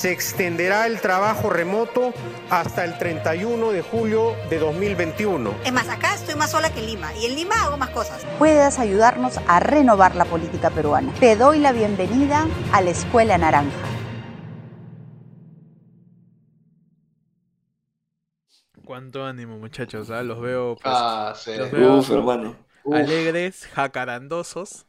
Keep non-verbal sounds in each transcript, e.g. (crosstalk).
se extenderá el trabajo remoto hasta el 31 de julio de 2021. Es más, acá estoy más sola que en Lima y en Lima hago más cosas. Puedes ayudarnos a renovar la política peruana. Te doy la bienvenida a la Escuela Naranja. Cuánto ánimo, muchachos. ¿ah? Los veo, pues, Ah, sí. los veo Uf, hermano. Uf. alegres, jacarandosos,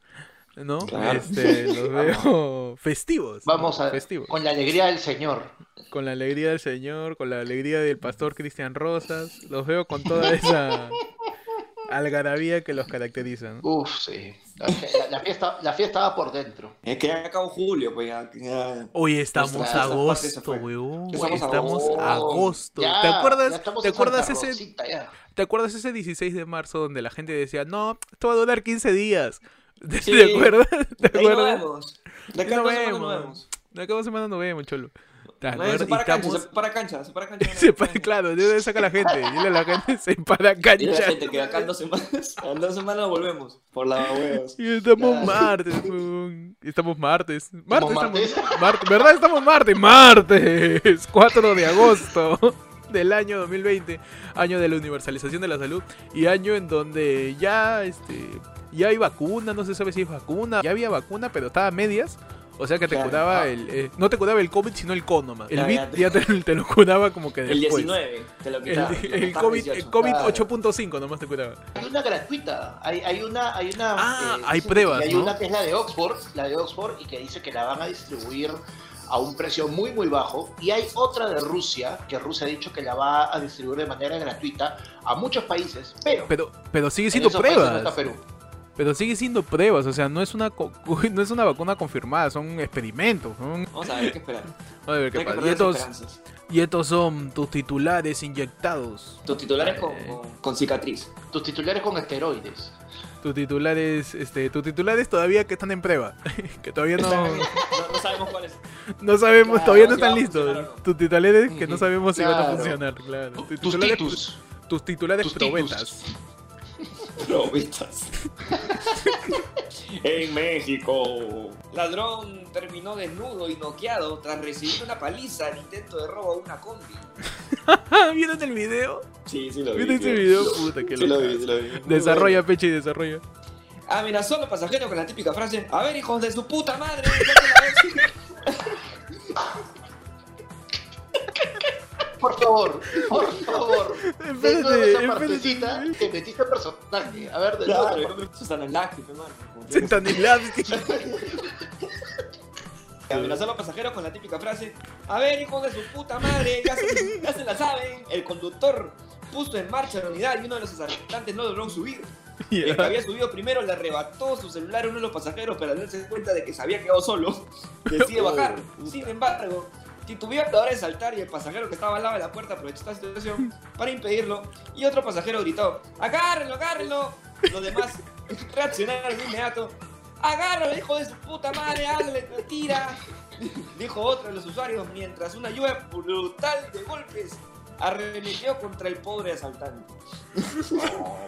¿no? Claro. Este, los (laughs) veo festivos. ¿no? Vamos a Festivos. con la alegría del Señor. Con la alegría del Señor, con la alegría del pastor Cristian Rosas. Los veo con toda esa (laughs) algarabía que los caracteriza. ¿no? Uf, sí. La, la- la fiesta, la fiesta va por dentro. Es que ya acabó julio, pues ya. ya- Hoy estamos Nuestra- agosto, weón. Estamos Estamos agosto. ya, ¿Te acuerdas? ¿Te acuerdas ese Rosita, ya. ¿Te acuerdas ese 16 de marzo donde la gente decía, "No, esto va a durar 15 días"? (laughs) ¿Te, Sí. ¿te acuerdas? (laughs) ¿Te De ahí nos acuerdas? vemos. De acá No vemos. nos vemos. De acá dos semanas no vemos, cholo. ¿Te No, acuerdas? se Y para cancha, estamos- se para cancha, se para cancha. (laughs) Se para- claro, de dónde saca la gente. Dile a la gente, se para Dile a la cancha. gente que acá en dos semanas, en dos semanas volvemos. Por la huevos. Y estamos Claro. martes. Estamos martes. Martes, Estamos estamos. Martes, ¿verdad? Estamos martes. Martes. 4 de agosto del año 2020. Año de la universalización de la salud. Y año en donde ya, este. Ya hay vacuna, no se sabe si hay vacuna. Ya había vacuna, pero estaba a medias. O sea que te Claro. curaba Ah. el. eh, no te curaba el COVID, sino el cono, más. El Ya, bit ya te- ya te, te lo curaba como que El después. 19, te lo El, quitaba. el COVID, el COVID 8.5 nomás te curaba. Hay una gratuita. Hay, hay una, hay una. Ah, eh, hay pruebas, Hay ¿no? una que es la de Oxford, la de Oxford, y que dice que la van a distribuir a un precio muy muy bajo. Y hay otra de Rusia, que Rusia ha dicho que la va a distribuir de manera gratuita a muchos países, pero, Pero, pero sigue en siendo pruebas. no está Perú. Pero sigue siendo pruebas, o sea, no es una co- (laughs) no es una vacuna confirmada, son experimentos. son- Vamos a ver qué esperar. (laughs) A ver qué pasa. Y estos, esperanzas. y estos son tus titulares inyectados. Tus titulares con, Eh. con, con cicatriz. Tus titulares con esteroides. Tus titulares, este, tus titulares todavía que están en prueba. (laughs) que todavía no, no, no sabemos cuál es. no sabemos, Claro, todavía no están listos. Tus titulares que no sabemos si van a funcionar, claro. Tus Tus titulares, titus. tus titulares tus titus. Provistas. (laughs) en México. Ladrón terminó desnudo y noqueado tras recibir una paliza en intento de robo a una combi. (laughs) ¿Vieron el video? Sí, sí lo vi. ¿Vieron ese video? Puta, qué Sí lo vi, sí lo vi. Desarrolla, bueno. Peche, desarrolla. Amenazó a los pasajeros con la típica frase: A ver, hijos de su puta madre, (laughs) Por favor, por (laughs) favor. Espérate, esa partecita te metiste personaje. A ver, de Claro, nuevo. Susana Lácteos, hermano. (laughs) Amenazó a los pasajeros con la típica frase: A ver, hijos de su puta madre, ya se, ya se la saben. El conductor puso en marcha la unidad y uno de los asaltantes no logró subir. (laughs) El que había subido primero le arrebató su celular a uno de los pasajeros, pero al darse cuenta de que se había quedado solo, decide bajar. Sin embargo, titubeó a la hora de saltar y el pasajero que estaba al lado de la puerta aprovechó esta situación (laughs) para impedirlo. Y otro pasajero gritó: ¡Agárrenlo, agárrenlo! Los demás (laughs) reaccionaron de inmediato. ¡Agárralo, hijo de su puta madre! ¡Hazle, tira! (laughs) Dijo otro de los usuarios mientras una lluvia brutal de golpes arremetió contra el pobre asaltante.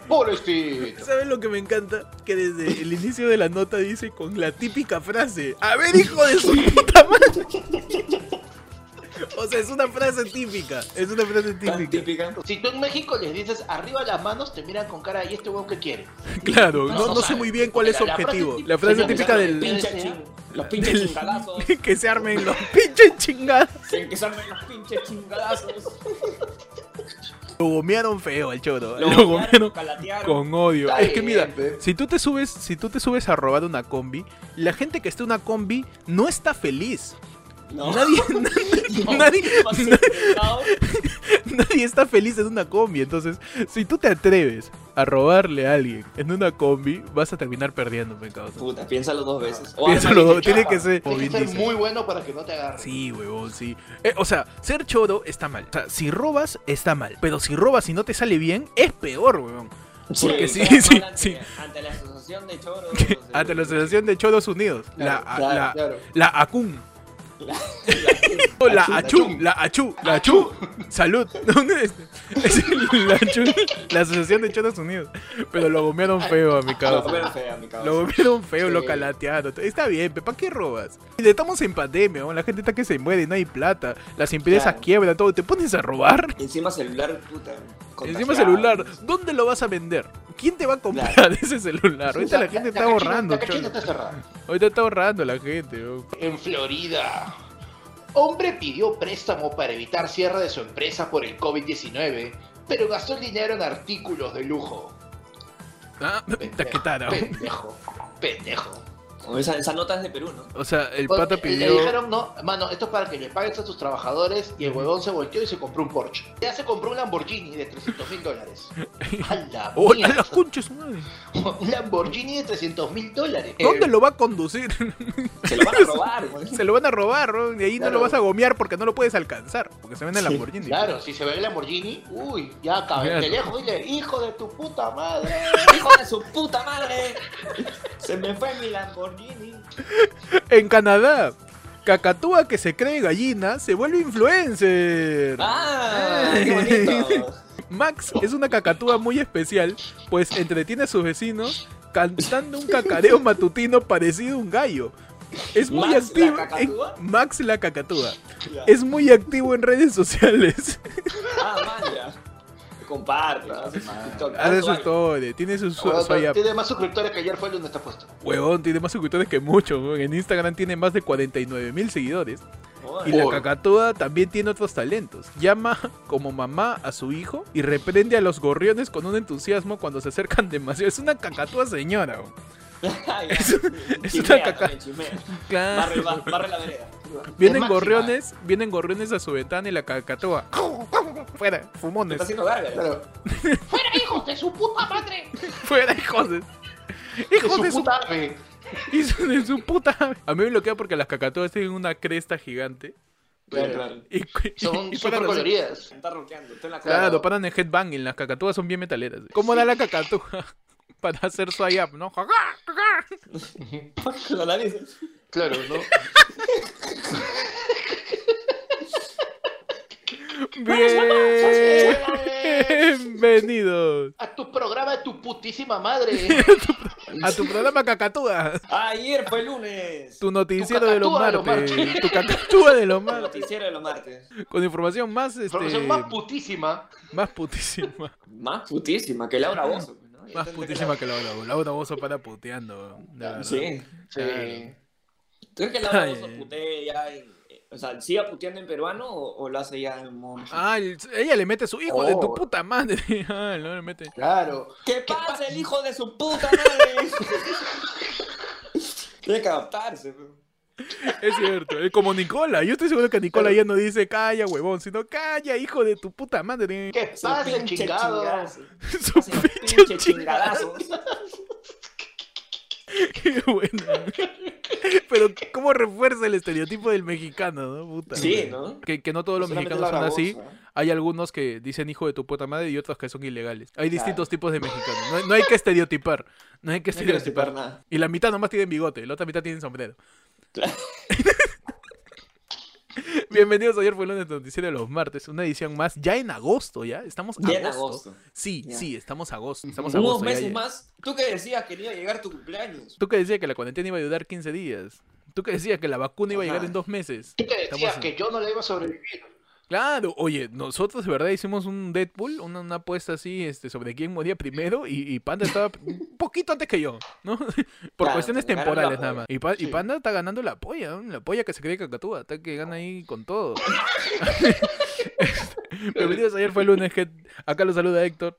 Pobrecito. ¿Sabes lo que me encanta? Que desde el inicio de la nota dice con la típica frase, a ver hijo de su puta madre. (laughs) O sea, es una frase típica, es una frase típica. típica. Si tú en México les dices arriba las manos, te miran con cara, ¿y este huevo qué quiere? (laughs) Claro, No, no, no no sé muy bien cuál es su La- la frase objetivo. típica- La frase típica del... Pinche del- ching- los pinches del- chingadazos. (laughs) que se armen los pinches chingados. Sí, que se armen los pinches chingadazos. Lo gomearon feo al choro. Lo Lo, gomearon, con odio. Está Es que mira, bien, pe. si tú te subes, si tú te subes a robar una combi, la gente que está en una combi no está feliz. No. (laughs) Nadie, No, nadie, (laughs) pesado. (laughs) nadie está feliz en una combi. Entonces, si tú te atreves a robarle a alguien en una combi, vas a terminar perdiendo, me causa. Puta, piénsalo dos veces. O Piénsalo dos- tiene que ser. bien que ser dice. muy bueno para que no te agarren. Sí, huevón, sí. Eh, o sea, ser choro está mal. O sea, si robas, está mal. Pero si robas y no te sale bien, es peor, huevón. Porque sí, sí, ante, sí. Ante la asociación de choros. Ante la Asociación de Choros Unidos. La, Claro, la, claro. la ACUN. Oh, la (laughs) Achú, la achú, la achú. Salud. (laughs) ¿Dónde es? Es el- la achú, la Asociación de Estados Unidos. Pero lo gomearon feo a mi Lo causa. mi. Lo gomearon feo, lo Sí. calatearon. Está bien, ¿para qué robas? Estamos en pandemia, ¿no? la gente está que se muere, no hay plata. Las empresas Claro. quiebran, todo. ¿Te pones a robar? Encima celular, puta. Encima celular, ¿dónde lo vas a vender? ¿Quién te va a comprar Claro. (laughs) ese celular? Ahorita la gente está ahorrando, La está cerrada. Ahorita está ahorrando la gente. En Florida, hombre pidió préstamo para evitar cierre de su empresa por el COVID-19, pero gastó el dinero en artículos de lujo. Ah, taquetara. Pendejo, pendejo. O Esa, esa nota es de Perú, ¿no? O sea, el Pues, pata Le pidió. dijeron, no, mano, esto es para que le pagues a tus trabajadores y el huevón se volteó y se compró un Porsche. Ya se compró un Lamborghini de 300 mil dólares. (laughs) A la ¡Oh, a mierda. las conchas, madre! Un Lamborghini de 300 mil dólares. ¿Dónde Eh, lo va a conducir? Se lo van a (laughs) robar, güey. Se lo van a robar, ¿no? Y ahí no lo vas a gomear porque no lo puedes alcanzar. Porque se vende el Sí, Lamborghini. Claro, si se ve el Lamborghini, uy, ya cabe Claro. de lejos, dile, hijo de tu puta madre. (laughs) ¡Hijo de su puta madre! Se me fue mi Lamborghini. En Canadá, Cacatúa que se cree gallina se vuelve influencer. ¡Ah! ¡Qué bonito! Max es una cacatúa muy especial, pues entretiene a sus vecinos cantando un cacareo matutino parecido a un gallo. Es muy ¿Max la activo. cacatúa? en- Max la cacatúa. Es muy activo en redes sociales. Ah, man. Comparte, hace su TikTok. Hace historia, tiene su su- Huevón, swipe up. Tiene más suscriptores que ayer fue el donde está puesto. Huevón, tiene más suscriptores que mucho. huevón. En Instagram tiene más de 49 mil seguidores. Y la cacatúa también tiene otros talentos. Llama como mamá a su hijo y reprende a los gorriones con un entusiasmo cuando se acercan (laughs) demasiado. Es una cacatúa señora. (laughs) Es- es Chimea una caca- también, chimea. Claro. Barre, ba- barre la vereda. Vienen máxima. gorriones, vienen gorriones a su ventana y la cacatúa. (laughs) Fuera, fumones. Está haciendo. Claro. ¡Fuera, hijos de su puta madre! (laughs) Fuera, hijos de. De Hijos su de su, puta (laughs) ave. hijos de su puta. A mí me bloquea porque las cacatúas tienen una cresta gigante. Claro, claro. Y, Son y así. coloridas. Está rockeando. Está en la Claro, Claro. paran en headbanging. Las cacatúas son bien metaleras. ¿Cómo da la cacatúa? Para hacer swipe up, ¿no? La nariz. Claro, ¿no? (laughs) Bienvenidos A tu programa de tu putísima madre. (laughs) a tu programa Cacatúa. Ayer fue lunes. Tu noticiero de los cacatúa de los martes. Tu cacatúa de los El martes. noticiero de los martes. Con información más, este, Información más putísima. más putísima. Más putísima que Laura Bozo. Más putísima que Laura Bozo. Laura Bozo para puteando. Sí. Sí. ¿Tú crees que Bozo ay. putee ya en. eh, O sea, ¿siga puteando en peruano o, o lo hace ya en mexicano? Ah, el- ella le mete su hijo de tu Oh. puta madre. (laughs) Ah, no le mete. Claro. ¿Qué pasa el hijo de su puta madre? (laughs) Tiene que adaptarse. pues. Es cierto. Es como Nicola. Yo estoy seguro que Nicola ya no dice calla, huevón, sino calla, hijo de tu puta madre. ¿Qué pasa, chingado? (laughs) Su pinche chingadazo. (laughs) Qué buena. Pero, ¿cómo refuerza el estereotipo del mexicano, no? Puta. Sí, ¿no? Que, que no todos los Solamente mexicanos son así. Hay algunos que dicen hijo de tu puta madre y otros que son ilegales. Hay distintos tipos de mexicanos. No, hay- no hay que estereotipar. No hay que No estereotipar. estereotipar nada. Y la mitad nomás tienen bigote, la otra mitad tienen sombrero. Claro. (laughs) (laughs) Bienvenidos ayer fue el lunes noticiero de los martes, una edición más, ya en agosto, ¿ya? Estamos Ya en agosto. agosto. Sí, Ya. sí, estamos agosto. Estamos Unos agosto. meses ya. más. ¿Tú que decías que no iba a llegar tu cumpleaños? Tú que decías que la cuarentena iba a durar 15 días. Tú que decías que la vacuna iba a llegar Ajá. en dos meses. Tú que decías Estamos que yo no le iba a sobrevivir. Claro, oye, nosotros de verdad hicimos un Deadpool, una, una apuesta así este, sobre quién moría primero y, y Panda estaba un poquito antes que yo, ¿no? (laughs) Por Claro, cuestiones temporales nada más. Y, Pa- y Sí. Panda está ganando la polla, ¿no? la polla que se cree cacatúa, está que gana ahí con todo. (laughs) (laughs) Bienvenidos, ayer fue el lunes, que acá los saluda Héctor.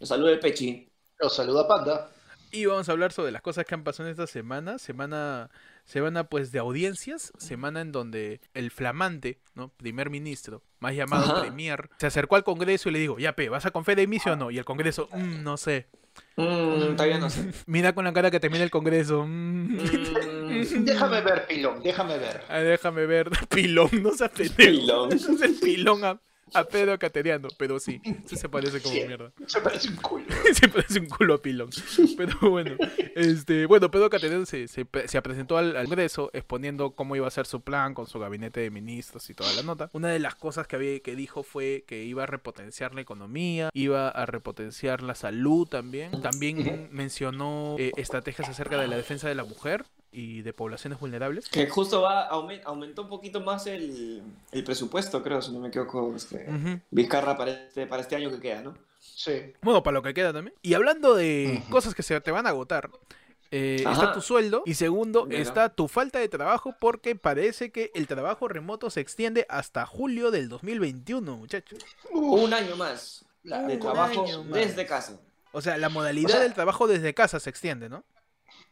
Los saludo el Pechi. Los saluda Panda. Y vamos a hablar sobre las cosas que han pasado en esta semana. Semana, semana pues de audiencias. Semana en donde el flamante, ¿no? Primer ministro, más llamado Ajá. premier, se acercó al Congreso y le dijo, ya pe, ¿vas a confiar en mí sí o no? Y el Congreso, "Mm, no sé. Mmm, todavía no sé. (laughs) Mira con la cara que termina el Congreso. "Mm". Mm, Déjame ver, pilón, déjame ver. (laughs) Déjame ver. (laughs) Pilón, no seas pendejo. Pilón. No seas pilón. ah. A pedo cateriano, pero sí, sí se parece como mierda. Se parece un culo. (laughs) se parece un culo a pilón. Pero bueno, este, bueno, Pedro Cateriano se, se, se presentó al, al Congreso exponiendo cómo iba a ser su plan con su gabinete de ministros y toda la nota. Una de las cosas que, había, que dijo fue que iba a repotenciar la economía, iba a repotenciar la salud también. También mencionó eh, estrategias acerca de la defensa de la mujer y de poblaciones vulnerables. Que justo va, aumen- aumentó un poquito más el, el presupuesto, creo, si no me equivoco, este. Vizcarra para este, para este año que queda, ¿no? Sí. Bueno, para lo que queda también. Y hablando de cosas que se te van a agotar, eh, está tu sueldo y segundo está tu falta de trabajo porque parece que el trabajo remoto se extiende hasta julio del 2021, muchachos. Un año más La- de Un trabajo año más. desde casa. O sea, la modalidad O sea- del trabajo desde casa se extiende, ¿no?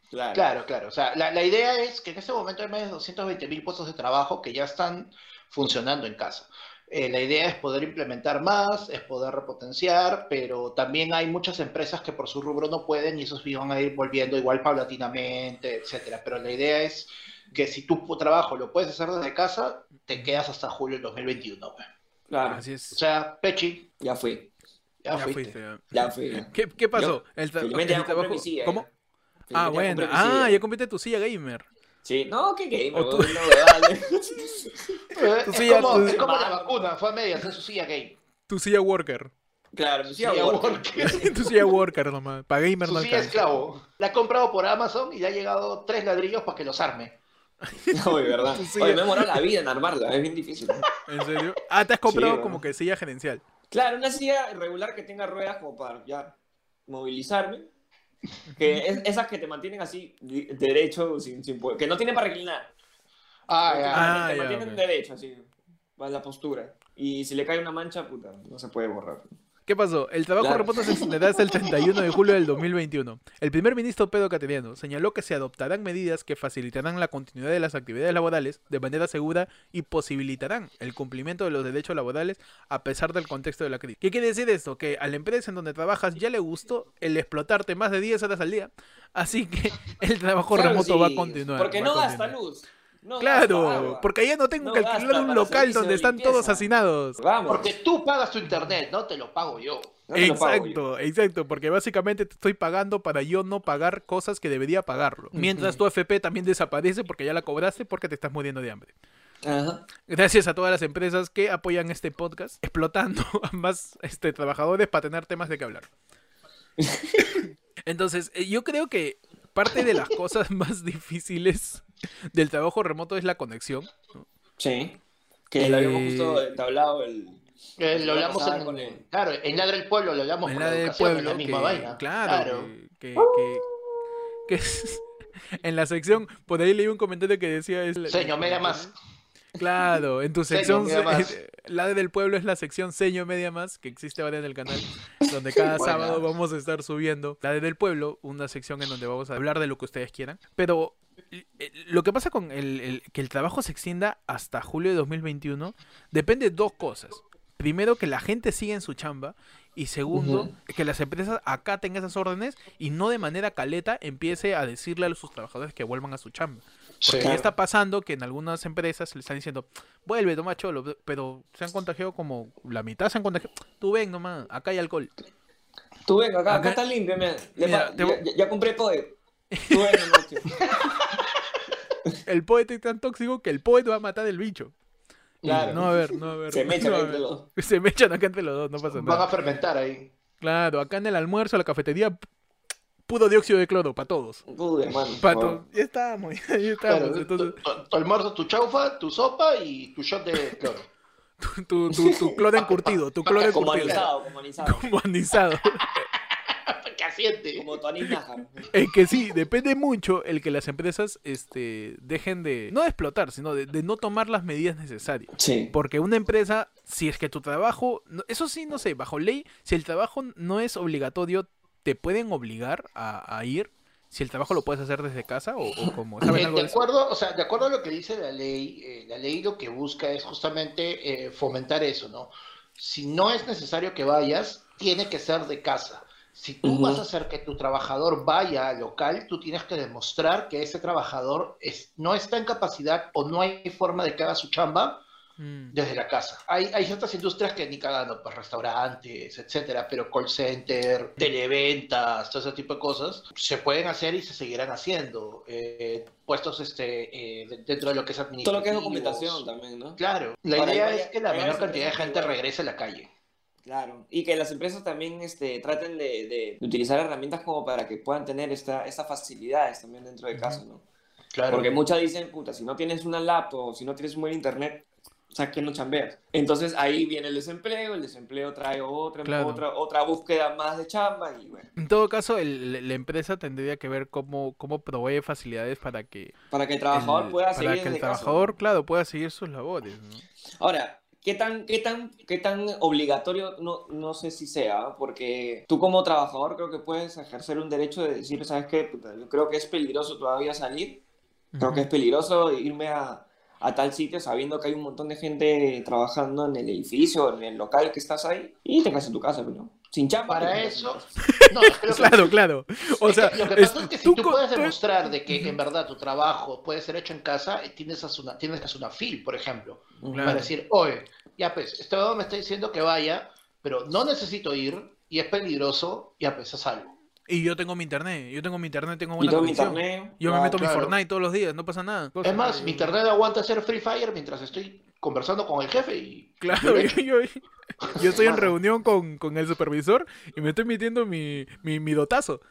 Claro. Claro, claro. O sea, la, la idea es que en este momento hay más de 220 mil puestos de trabajo que ya están funcionando en casa. Eh, la idea es poder implementar más, es poder repotenciar, pero también hay muchas empresas que por su rubro no pueden y esos van a ir volviendo igual paulatinamente, etcétera. Pero la idea es que si tu trabajo lo puedes hacer desde casa, te quedas hasta julio del 2021. pues. Claro, Así O es. sea, Pechi, ya fui. ya, Ya fuiste. fuiste, ya. Ya fui. ¿Qué, qué pasó? el, el compré trabajo... ¿Cómo? Ah, bueno. compré Ah, silla. ya compraste tu silla gamer. Sí, no, qué game, O tú- no vale. Tu es, silla- como, tu- es como la vacuna, fue a medias en su silla gay. Tu silla worker. Claro, mi silla Silla worker. worker. (laughs) tu silla worker nomás. Para gamer no silla esclavo. La ha comprado por Amazon y le ha llegado tres ladrillos para que los arme. (laughs) Oye, ¿verdad? Tu silla- Oye, me he demorado la vida en armarla, es bien difícil. ¿En serio? Ah, te has comprado Sí, como ¿no? que silla gerencial. Claro, una silla regular que tenga ruedas como para ya movilizarme. Que es, esas que te mantienen así derecho, sin, sin poder- que no tienen para reclinar. Ah, ya. Ah, te ya, mantienen ok. derecho, así. Va la postura. Y si le cae una mancha, puta, no se puede borrar. ¿Qué pasó? El trabajo Claro. remoto se extenderá hasta el 31 de julio del 2021. El primer ministro Pedro Cateriano señaló que se adoptarán medidas que facilitarán la continuidad de las actividades laborales de manera segura y posibilitarán el cumplimiento de los derechos laborales a pesar del contexto de la crisis. ¿Qué quiere decir esto? Que a la empresa en donde trabajas ya le gustó el explotarte más de 10 horas al día, así que el trabajo Claro, remoto sí, va a continuar. Porque no gasta luz. No Claro, porque allá no tengo No que alquilar un local donde de están todos hacinados. Vamos. Porque tú pagas tu internet, no te lo pago yo. no te lo pago yo. Exacto, exacto, porque básicamente te estoy pagando para yo no pagar cosas que debería pagarlo. Mientras tu FP también desaparece porque ya la cobraste porque te estás muriendo de hambre. Ajá. Gracias a todas las empresas que apoyan este podcast, explotando (laughs) a más este, trabajadores para tener temas de qué hablar. (laughs) Entonces, eh, yo creo que parte de las cosas (laughs) más difíciles del trabajo remoto es la conexión. Sí. Que lo habíamos Eh, justo entablado el. Eh, lo la hablamos en, con el- claro, en Ladra el Pueblo lo hablamos en por la del pueblo, la misma que- vaina. claro, que, que, que- que es- (laughs) en la sección, por ahí leí un comentario que decía... Es Señor, media más. Claro, en tu Seño sección, Más. eh, la del pueblo es la sección Seño Media Más, que existe ahora en el canal, donde cada sábado vamos a estar subiendo la del pueblo, una sección en donde vamos a hablar de lo que ustedes quieran. Pero eh, lo que pasa con el, el- que el trabajo se extienda hasta julio de 2021 depende de dos cosas. Primero, que la gente siga en su chamba. Y segundo, que las empresas acaten esas órdenes y no de manera caleta empiece a decirle a sus trabajadores que vuelvan a su chamba. Porque Sí. ya está pasando que en algunas empresas le están diciendo, vuelve, toma cholo, pero se han contagiado como la mitad se han contagiado. Tú ven nomás, acá hay alcohol. Tú ven, acá, Acá- acá está limpio, mira. Le Mira, te ya, ya- compré poe. Tú ven. (laughs) El poeta es tan tóxico que el poeta va a matar el bicho. Claro. No, a ver, no, a ver. Se me echan no, entre los dos. (laughs) Se me echan acá entre los dos, no pasa Van a nada. fermentar ahí. Claro, acá en el almuerzo, la cafetería, p- puro dióxido de cloro, para todos. Uy, hermano. Para todos. Ya estamos, ya entonces, tu, tu- tu almuerzo, tu chaufa, tu sopa y tu shot de cloro. (laughs) tu, tu, tu cloro (laughs) encurtido, tu cloro Como encurtido. anisado, como anisado. (laughs) Como anisado. ¿Qué asiente? Como tu anís nájar. Es que sí, depende mucho el que las empresas este, dejen de, no de explotar, sino de, de no tomar las medidas necesarias. Sí. Porque una empresa, si es que tu trabajo, eso sí, no sé, bajo ley, si el trabajo no es obligatorio, ¿te pueden obligar a, a ir? Si el trabajo lo puedes hacer desde casa o, o como, ¿saben algo de de acuerdo, o sea, de acuerdo a lo que dice la ley, eh, la ley lo que busca es justamente eh, fomentar eso, ¿no? Si no es necesario que vayas, tiene que ser de casa. Si tú vas a hacer que tu trabajador vaya al local, tú tienes que demostrar que ese trabajador es, no está en capacidad o no hay forma de que haga su chamba Mm. desde la casa. Hay, hay ciertas industrias que ni cagando, pues restaurantes, etcétera, pero call center, televentas, todo ese tipo de cosas, se pueden hacer y se seguirán haciendo. Eh, puestos este, eh, de- dentro de lo que es Todo administrativo. lo que es documentación también, ¿no? Claro, la Ahora, idea es que la menor cantidad de gente igual- regrese a la calle. Claro, y que las empresas también este, traten de, de utilizar herramientas como para que puedan tener esta, estas facilidades también dentro de casa, ¿no? Claro. Porque muchas dicen, puta, si no tienes una laptop, si no tienes un buen internet, o sea, que no chambeas. Entonces ahí viene el desempleo, el desempleo trae otra, Claro. otra, otra búsqueda más de chamba y bueno, En todo caso, el- la empresa tendría que ver cómo, cómo provee facilidades para que para que el trabajador el- pueda para seguir que el trabajador, claro, pueda seguir sus labores. ¿no? Ahora, ¿qué tan, qué tan, qué tan obligatorio? No, no sé si sea, porque tú como trabajador creo que puedes ejercer un derecho de decir, ¿sabes qué? Puta, yo creo que es peligroso todavía salir, creo que es peligroso irme a, a tal sitio sabiendo que hay un montón de gente trabajando en el edificio, en el local que estás ahí, y te quedas en tu casa, (laughs) pero sin chamba. te Para eso, no, que Claro, claro. O es que sea, lo que pasa es- es que si tú puedes tú- demostrar de que en verdad tu trabajo puede ser hecho en casa, eh, tienes que hacer una, tienes que hacer una FIL, por ejemplo, Claro. para decir, oye, ya pues, este me está diciendo que vaya, pero no necesito ir y es peligroso, ya pues, haz algo. Y yo tengo mi internet, yo tengo mi internet, tengo buena tengo mi conexión. internet. Yo me claro. meto mi. Fortnite todos los días, no pasa nada. Es más, mi internet aguanta hacer Free Fire mientras estoy conversando con el jefe y... Claro, (laughs) yo, yo, yo estoy en (laughs) reunión con, con el supervisor y me estoy metiendo mi, mi, mi dotazo.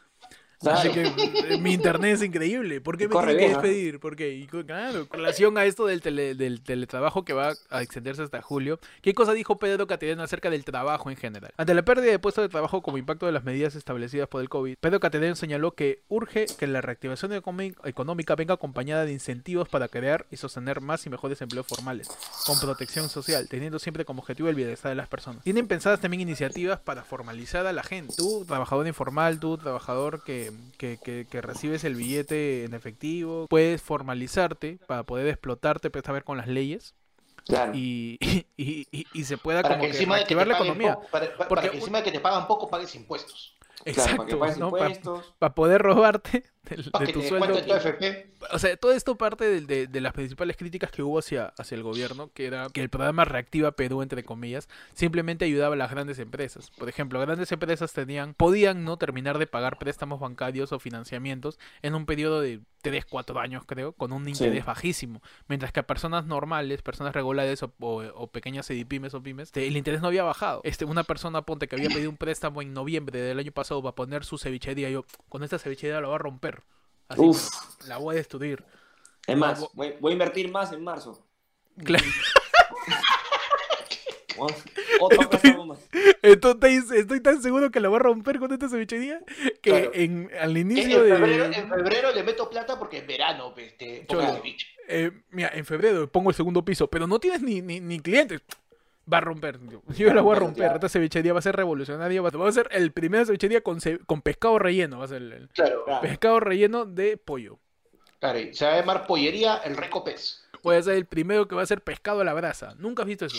Claro. Así que eh, mi internet es increíble. ¿Por qué me tienen que despedir? ¿Por qué? Y, claro, relación a esto del, tele- del teletrabajo que va a extenderse hasta julio, ¿qué cosa dijo Pedro Caterino acerca del trabajo en general? Ante la pérdida de puestos de trabajo como impacto de las medidas establecidas por el COVID, Pedro Caterino señaló que urge que la reactivación económica venga acompañada de incentivos para crear y sostener más y mejores empleos formales, con protección social, teniendo siempre como objetivo el bienestar de las personas. Tienen pensadas también iniciativas para formalizar a la gente. Tú, trabajador informal, tú, trabajador que, que, que- que recibes el billete en efectivo, puedes formalizarte para poder explotarte, pero esta vez con las leyes, Claro. (laughs) y, y, y- y se pueda Para como que encima de que la economía. poco, para, para- Porque para que encima de que te pagan poco, pagues impuestos. Claro, para que Exacto, pagues ¿no? Para impuestos. poder robarte del- de tu sueldo. O sea, todo esto parte de, de- de las principales críticas que hubo hacia, hacia el gobierno, que era que el programa Reactiva Perú, entre comillas, simplemente ayudaba a las grandes empresas. Por ejemplo, grandes empresas tenían, podían no terminar de pagar préstamos bancarios o financiamientos en un periodo de 3, 4 años, creo, con un interés bajísimo. Mientras que a personas normales, personas regulares o, o- o pequeñas pymes o pymes, el interés no había bajado. Este, una persona, ponte, que había pedido un préstamo en noviembre del año pasado para poner su cevichería, yo, con esta cevichería la voy a romper. Así, Uf. la voy a destruir. Es más, voy, voy a invertir más en marzo. Claro. (laughs) Otro más. Entonces estoy tan seguro que la voy a romper con esta cevichería que Claro. en, al En, inicio febrero, de... en febrero le meto plata porque en verano pues, te pongo Cholo. el ceviche. eh, mira, en febrero pongo el segundo piso, pero no tienes ni, ni, ni clientes. Va a romper. Yo, (laughs) yo la voy a (laughs) romper. Claro. Esta cevichería va a ser revolucionaria. Va va a ser el primer cevichería con, ce- con pescado relleno. Va a ser el, Claro, Claro. pescado relleno de pollo. claro. y Se va a llamar Pollería El Reco Pez. Voy a ser el primero que va a ser pescado a la brasa. Nunca has visto eso.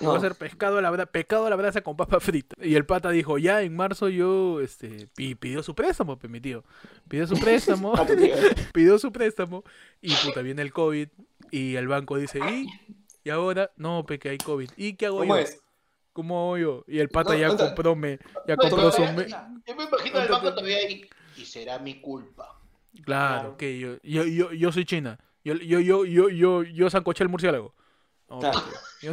No. Va a ser pescado a la brasa, pescado a la brasa con papa frita. Y el pata dijo, ya en marzo yo, este, pi- pidió su préstamo, mi tío. Pidió su (laughs) préstamo, Ah, pidió su préstamo, y puta, viene el COVID, y el banco dice, ¿y? ¿Y ahora? No, pe, que hay COVID. ¿Y qué hago ¿Cómo yo? es? ¿Cómo hago yo? Y el pata No, ya compró, me, ya No, compró su... me- Yo me imagino al banco todavía ahí. Y será mi culpa. Claro, Claro. que yo, yo, yo, yo soy China. Yo, yo, yo, yo, yo, yo sancoché el murciélago. No, Claro. papi, yo,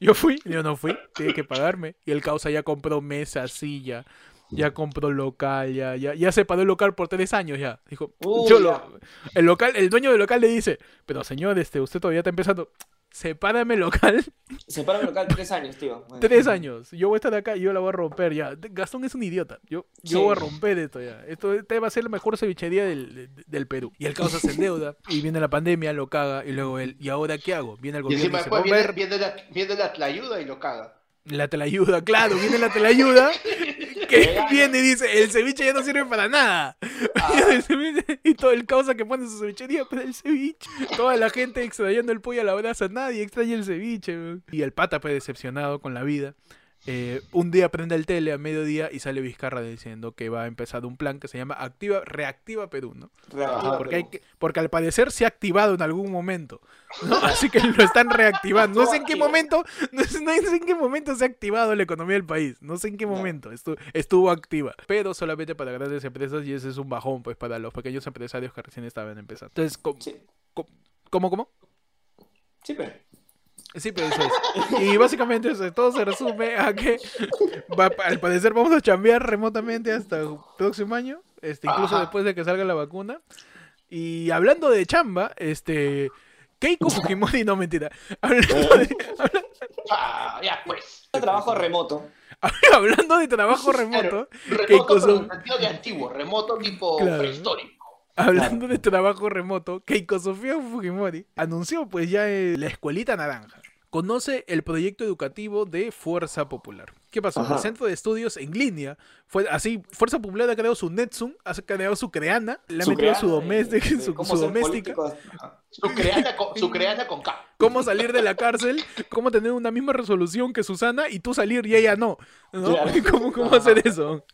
yo fui, yo no fui, tiene que pagarme. Y el causa ya compró mesa, silla, ya compró local, ya, ya, ya se pagó el local por tres años ya. Dijo, Uy, yo ya. lo- el local, el dueño del local le dice, pero señor, este, usted todavía está empezando. Sepárame local Separa el local tres años, tío. Bueno. (laughs) tres años. Yo voy a estar acá y yo la voy a romper ya. Gastón es un idiota. Yo, yo voy a romper esto ya. Esto este va a ser la mejor cevichería del, de- del Perú. Y el causa se endeuda y viene la pandemia, lo caga y luego él, ¿y ahora qué hago? Viene el gobierno y encima dice, "Va a después viene, la, viene la tlayuda y lo caga. la telayuda, claro, viene la telayuda (laughs) que viene y dice, el ceviche ya no sirve para nada. (laughs) Ceviche- y todo el causa que pone su cevichería, pero el ceviche. Toda la gente extrañando el pollo a la brasa, nadie extraña el ceviche. Y el pata pues decepcionado con la vida. Eh, un día prende el tele a mediodía y sale Vizcarra diciendo que va a empezar un plan que se llama Activa, Reactiva Perú, ¿no? Reactiva, Porque, hay Perú. que- porque al parecer se ha activado en algún momento, ¿no? (laughs) Así que lo están reactivando. No sé en qué momento, no sé, no sé en qué momento se ha activado la economía del país. No sé en qué momento estu- estuvo activa. Pero solamente para grandes empresas y ese es un bajón, pues, para los pequeños empresarios que recién estaban empezando. Entonces, ¿cómo, Sí, cómo? cómo? sí, pero. Sí, pero eso es. Y básicamente eso, todo se resume a que va- al parecer vamos a chambear remotamente hasta el próximo año, este, incluso Ajá. después de que salga la vacuna. Y hablando de chamba, este Keiko Fujimori, no mentira. Hablando de, habla- Ah, ya pues. Trabajo remoto. (laughs) hablando de trabajo remoto, Remoto, Keiko pero en el sentido de antiguo, remoto tipo Claro. prehistórico. hablando de trabajo remoto, Keiko Sofía Fujimori anunció pues ya eh, la escuelita naranja. Conoce el proyecto educativo de Fuerza Popular. ¿Qué pasó? Ajá. El centro de estudios en línea fue así. Fuerza Popular ha creado su Netsum, ha creado su Creana, le ha Su metido su doméstica, su, su. Su creana con, su creana con K. cómo salir de la cárcel, cómo tener una misma resolución que Susana y tú salir y ella no. ¿no? Claro. (laughs) ¿Cómo, cómo hacer eso?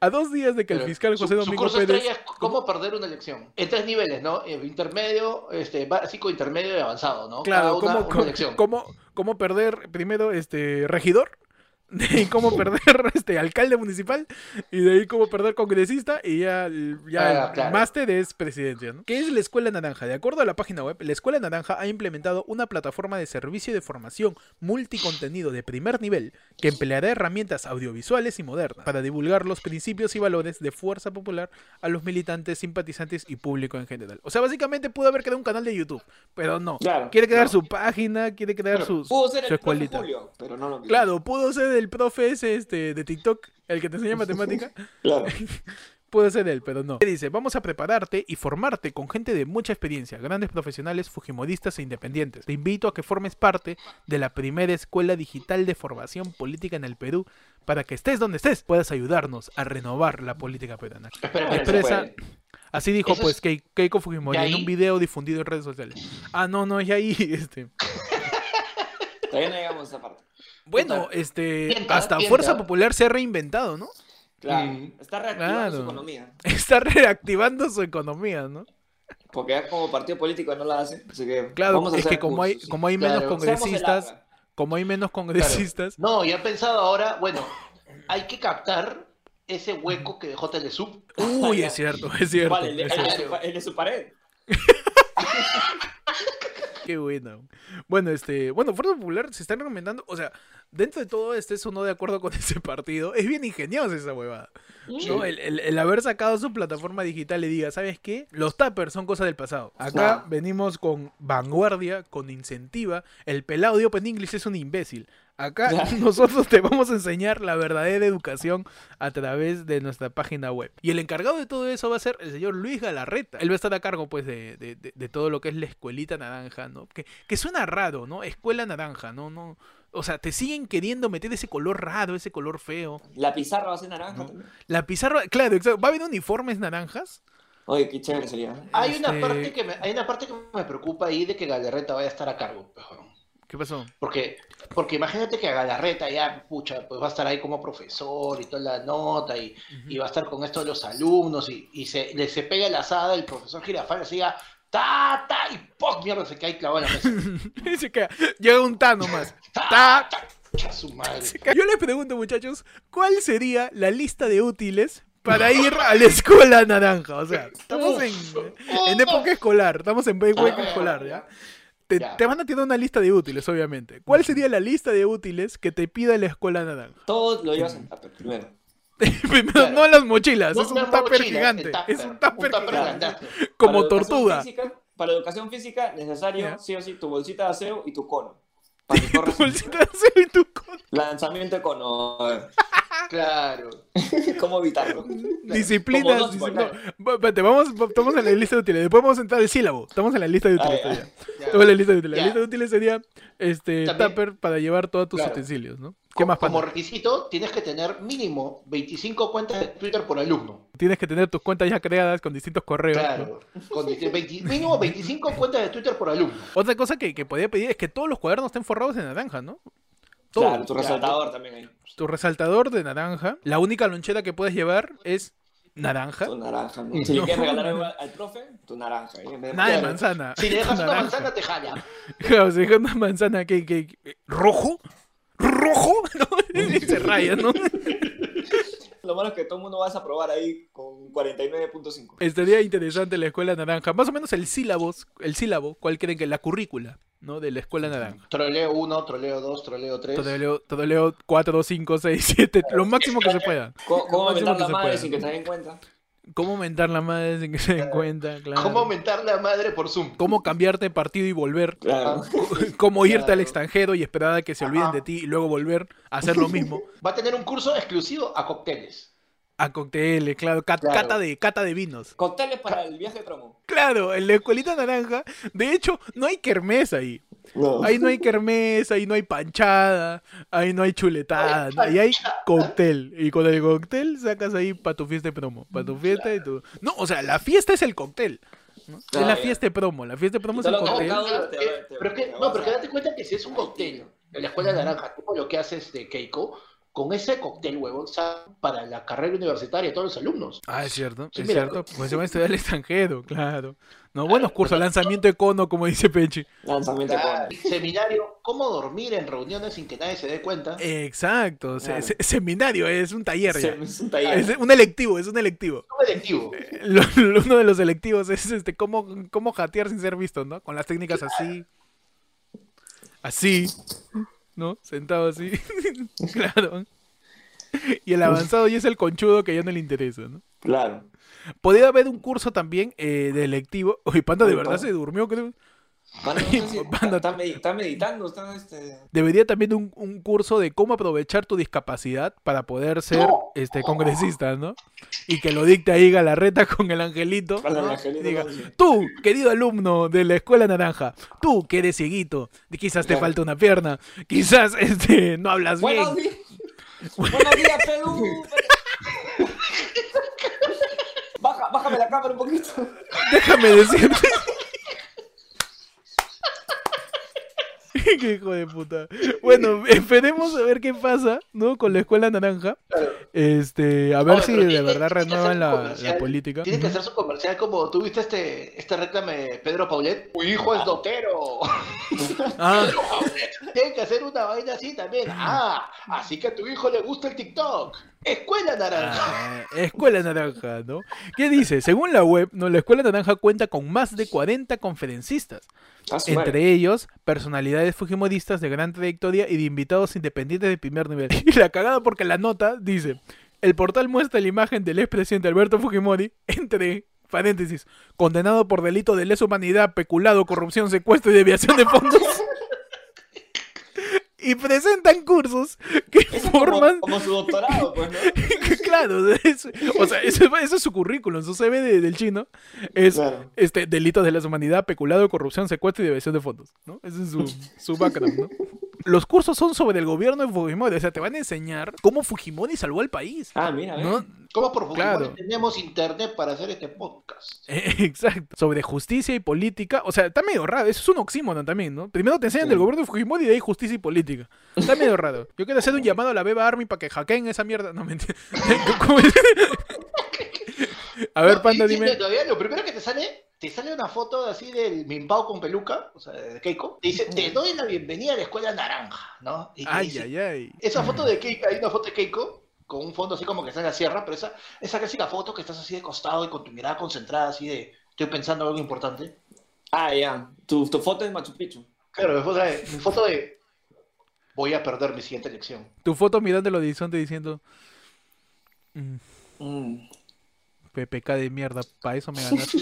A dos días de que el fiscal su- José su Domingo curso Pérez estrella es cómo perder una elección. En tres niveles, ¿no? Eh, Intermedio, este, básico, intermedio y avanzado, ¿no? Claro, Cada una, cómo, una cómo- cómo perder primero este regidor, de ahí cómo perder (laughs) este alcalde municipal, y de ahí cómo perder congresista, y ya, ya Ah, el claro. máster es presidencia. ¿no? ¿Qué es la Escuela Naranja? De acuerdo a la página web, la Escuela Naranja ha implementado una plataforma de servicio de formación multicontenido de primer nivel que empleará herramientas audiovisuales y modernas para divulgar los principios y valores de fuerza popular a los militantes, simpatizantes y público en general. O sea, básicamente pudo haber creado un canal de YouTube, pero no. Claro. Quiere crear no. su página, quiere crear Claro, su, Pudo ser su el profe escuelita. Julio, pero no lo. Claro, pudo ser el profe ese este, de TikTok, el que te enseña matemática. (laughs) Claro. (laughs) Puede ser él, pero no. Dice, vamos a prepararte y formarte con gente de mucha experiencia, grandes profesionales, fujimoristas e independientes. Te invito a que formes parte de la primera escuela digital de formación política en el Perú para que estés donde estés, puedas ayudarnos a renovar la política peruana. Expresa, así dijo Eso pues es- Kei- Keiko Fujimori ¿Y en un video difundido en redes sociales. Ah, no, no, ya ahí, (laughs) este... Todavía no llegamos a esa parte. Bueno, este, Pienta, hasta pienta. Fuerza Popular se ha reinventado, ¿no? Claro. Mm. Está reactivando su economía. (laughs) Está reactivando su economía, ¿no? Porque ya como partido político no la hace. Así que Claro, vamos a es hacer que como hay, cursos, como hay Claro. menos congresistas, como hay menos Claro. congresistas, No, y han pensado ahora, bueno, hay que captar ese hueco que dejó Telesub. uy, (laughs) es cierto, es cierto. Pa- el de su pared. (laughs) Qué bueno. Bueno, este, bueno, Fuerza Popular se están recomendando, o sea, dentro de todo este eso no de acuerdo con (laughs) ese partido, es bien ingeniosa esa huevada. ¿no? El, el- el haber sacado su plataforma digital y diga, ¿sabes qué? Los tappers son cosas del pasado. Acá venimos con vanguardia, con incentiva. El pelado de Open English es un imbécil. Acá Claro. (laughs) (laughs) nosotros te vamos a enseñar la verdadera educación a través de nuestra página web. Y el encargado de todo eso va a ser el señor Luis Galarreta. Él va a estar a cargo, pues, de, de- de- de todo lo que es la escuelita naranja, ¿no? Que, que suena raro, ¿no? Escuela naranja, ¿no? no O sea, te siguen queriendo meter ese color raro, ese color feo. La pizarra va a ser naranja también. La pizarra, claro, exacto. ¿Va a haber uniformes naranjas? Oye, qué chévere sería. Hay una Este- parte que me, hay una parte que me preocupa ahí de que Galarreta vaya a estar a cargo. weón. ¿Qué pasó? Porque, porque imagínate que a Galarreta ya, pucha, pues va a estar ahí como profesor y toda la nota y, y va a estar con esto de los alumnos y, y se, le se pega la asada el profesor Girafales y diga, ta, ta, y ¡pum! Mierda, se cae clavado en la mesa. (laughs) Y se queda. Llega un. (laughs) Ta, Ta. ta, cha su madre. Cae. Yo les pregunto, muchachos, ¿cuál sería la lista de útiles para ir a la escuela naranja? O sea, estamos en, en época escolar, estamos en época escolar, ¿ya? Te, van a tirar una lista de útiles, obviamente. ¿Cuál sería la lista de útiles que te pida la escuela naranja? Todos lo llevas en tupper primero. (laughs) Primero, Claro. no las mochilas, No, es un tupper mochila, gigante. tupper, Es un tupper un tupper gigante. Como Para tortuga. física- para educación física, necesario, sí o sí, tu bolsita de aseo y tu cono. (laughs) Bolsita de y tu cono. lanzamiento de cono. (laughs) Claro. (laughs) ¿Cómo evitarlo? No, espérate, vamos, estamos en la lista de útiles. Después vamos a entrar al sílabo. Estamos en la lista de útiles Ah, ya. todavía. Ya. Estamos en la lista de útiles. La Ya. lista de útiles sería este También- tupper para llevar todos tus Claro. utensilios, ¿no? ¿Qué Como, más como pasa? requisito, tienes que tener mínimo 25 cuentas de Twitter por alumno. Tienes que tener tus cuentas ya creadas con distintos correos. ¿no? Claro. Con 20 mínimo 25 cuentas de Twitter por alumno. Otra cosa que, que podía pedir es que todos los cuadernos estén forrados en naranja, ¿no? todo. Claro, tu resaltador también ahí. Tu resaltador de naranja. La única lonchera que puedes llevar es naranja. Tu naranja. ¿no? (laughs) Si le quieres regalar algo al profe, tu naranja. de- Nada de manzana. Si le dejas (laughs) una Naranja. manzana, te jala. (laughs) Claro, se deja una manzana que, que- ¿Rojo? ¿Rojo? (laughs) ¿No? (laughs) Y se raya, ¿no? (laughs) Lo malo es que todo el mundo vas a probar ahí con 49.5. Estaría interesante la escuela naranja. Más o menos el sílabos, el sílabo, ¿cuál creen que es la currícula, ¿no? De la escuela naranja. Troleo 1, troleo 2, troleo 3. Todo leo, todo leo 4, 5, 6, 7, lo máximo que se pueda. ¿Cómo, cómo Lo máximo que la se madre pueda. sin que te den cuenta? ¿Cómo mentar la madre sin que se den cuenta? Claro. ¿Cómo aumentar la madre por Zoom? ¿Cómo cambiarte de partido y volver? Claro. (laughs) ¿Cómo irte al extranjero y esperar a que se olviden Ajá. de ti y luego volver a hacer lo mismo? (laughs) Va a tener un curso exclusivo a cócteles. A cócteles, claro, cat- Claro. Cata, de, cata de vinos. Cócteles para el viaje de promo. Claro, en la escuelita naranja, de hecho, no hay kermés ahí. No. Ahí no hay kermés, ahí no hay panchada, ahí no hay chuletada, No hay ahí hay cóctel. Y con el cóctel sacas ahí para tu fiesta de promo, para tu fiesta y tu... No, o sea, la fiesta es el cóctel. ¿no? Es la ya. fiesta de promo, la fiesta de promo es el cóctel. Eh, pero que, no, pero que date cuenta que si es un cóctel en la escuela naranja, tipo lo que hace este Keiko, con ese cóctel, huevón, para la carrera universitaria de todos los alumnos. Ah, es cierto, Sí, es mira, cierto. Pues se va a estudiar al extranjero, claro. No, buenos cursos, lanzamiento de cono, como dice Pechi. Lanzamiento Claro, con... Seminario, cómo dormir en reuniones sin que nadie se dé cuenta. Exacto, Claro. se- seminario, es un taller ya. Es un taller. Es un electivo, es un electivo. Un electivo. Lo- lo- uno de los electivos es este cómo, cómo jatear sin ser visto, ¿no? Con las técnicas así. Así. ¿No? Sentado así. (laughs) claro. Y el avanzado ya es el conchudo que ya no le interesa, ¿no? Claro. Podría haber un curso también eh, de electivo. Oye, Panda de Oye, verdad se durmió, creo. Panda, no sé si- Panda. está, medi- está meditando, está este... Debería también un, un curso de cómo aprovechar tu discapacidad para poder ser este congresista, ¿no? Y que lo dicte ahí Galarreta con el angelito. Tú, querido alumno de la escuela naranja, tú que eres cieguito, quizás te Claro. falta una pierna, quizás este no hablas Buenos bien. días. (laughs) Buenos días, Perú. Baja, bájame la cámara un poquito. Déjame decirte. (laughs) Qué hijo de puta. Bueno, esperemos a ver qué pasa, ¿no? Con la escuela naranja. Este, a ver Oye, si de tiene- verdad renuevan la, la política. Tiene que hacer su comercial como tú viste este, este reclame de Pedro Paulet. Tu hijo es dotero. Ah, (laughs) Tiene que hacer una vaina así también. Ah, así que a tu hijo le gusta el TikTok. Escuela naranja. ah, escuela naranja, ¿no? ¿Qué dice? Según la web, ¿no? la escuela naranja cuenta con más de 40 conferencistas. Entre ellos, personalidades fujimoristas de gran trayectoria y de invitados independientes de primer nivel. (laughs) Y la cagada porque la nota dice, el portal muestra la imagen del expresidente Alberto Fujimori, entre paréntesis, condenado por delito de lesa humanidad, peculado, corrupción, secuestro y desviación de (laughs) fondos. Y presentan cursos que Eso como, forman... como su doctorado, pues, ¿no? (laughs) claro, es- o sea, ese es su currículum, su CV de- del chino. Es Claro. este, delitos de la humanidad, peculado, corrupción, secuestro y desviación de fondos, ¿no? Ese es su, su background, ¿no? Los cursos son sobre el gobierno de Fujimori, o sea, te van a enseñar cómo Fujimori salvó al país, Ah, mira. ¿no? ¿Cómo por Fujimori Claro. tenemos internet para hacer este podcast? (laughs) Exacto. Sobre justicia y política. O sea, está medio raro. Eso es un oxímoron también, ¿no? Primero te enseñan Sí. del gobierno de Fujimori y de ahí justicia y política. Está medio raro. Yo quiero hacer un llamado a la Beba Army para que hackeen esa mierda. No, mentira. ¿Cómo es? (laughs) (laughs) A ver, No, Panda, dime. Todavía lo primero que te sale, te sale una foto así del Mimpao con peluca, o sea, de Keiko. Te dice, te doy la bienvenida a la escuela naranja, ¿no? Y Ay, dice- ay, ay. Esa foto de Keiko, hay una foto de Keiko con un fondo así como que está en la sierra, pero esa, esa clásica foto que estás así de costado y con tu mirada concentrada así de, estoy pensando algo importante. Ah, ya. Tu, tu foto es Machu Picchu. Claro, mi foto de, mi foto de, voy a perder mi siguiente elección. Tu foto mirando el horizonte diciendo. "Mm, Mm. PPK de mierda, para eso me (laughs) ganaste.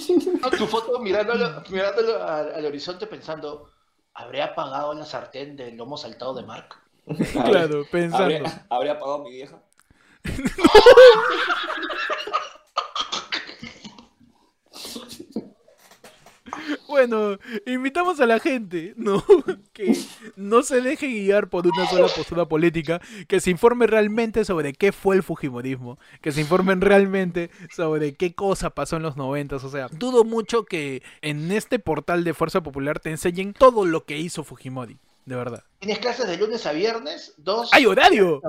Tu foto mirándolo, mirándolo al, al horizonte pensando, ¿habré apagado la sartén del lomo saltado de Mark? claro, pensando. ¿Habría, habría pagado mi vieja? (laughs) Bueno, invitamos a la gente, ¿no? (laughs) Que no se deje guiar por una sola postura política, que se informe realmente sobre qué fue el Fujimorismo, que se informen realmente sobre qué cosa pasó en los noventas, o sea, dudo mucho que en este portal de Fuerza Popular te enseñen todo lo que hizo Fujimori. De verdad. Tienes clases de lunes a viernes, dos ¡Hay horario!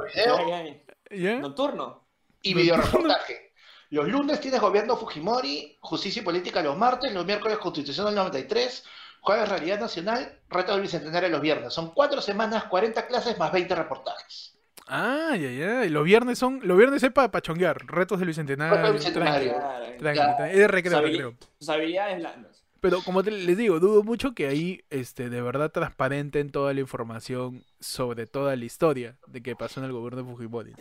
Nocturno. y videoreportaje. Los lunes tienes gobierno Fujimori, justicia y política los martes, los miércoles constitución del 93, jueves realidad nacional, reto del bicentenario los viernes. Son cuatro semanas, 40 clases más 20 reportajes. Ah, ya, ya. Y los viernes son. Los viernes es para chonguear. Retos del bicentenario. Retos del bicentenario. Claro, Tranqui. Es de recreo, Sus habili- recreo. Sus habilidades blandas. Pero como te- les digo, dudo mucho que ahí este, de verdad transparenten toda la información sobre toda la historia de que pasó en el gobierno de Fujimori.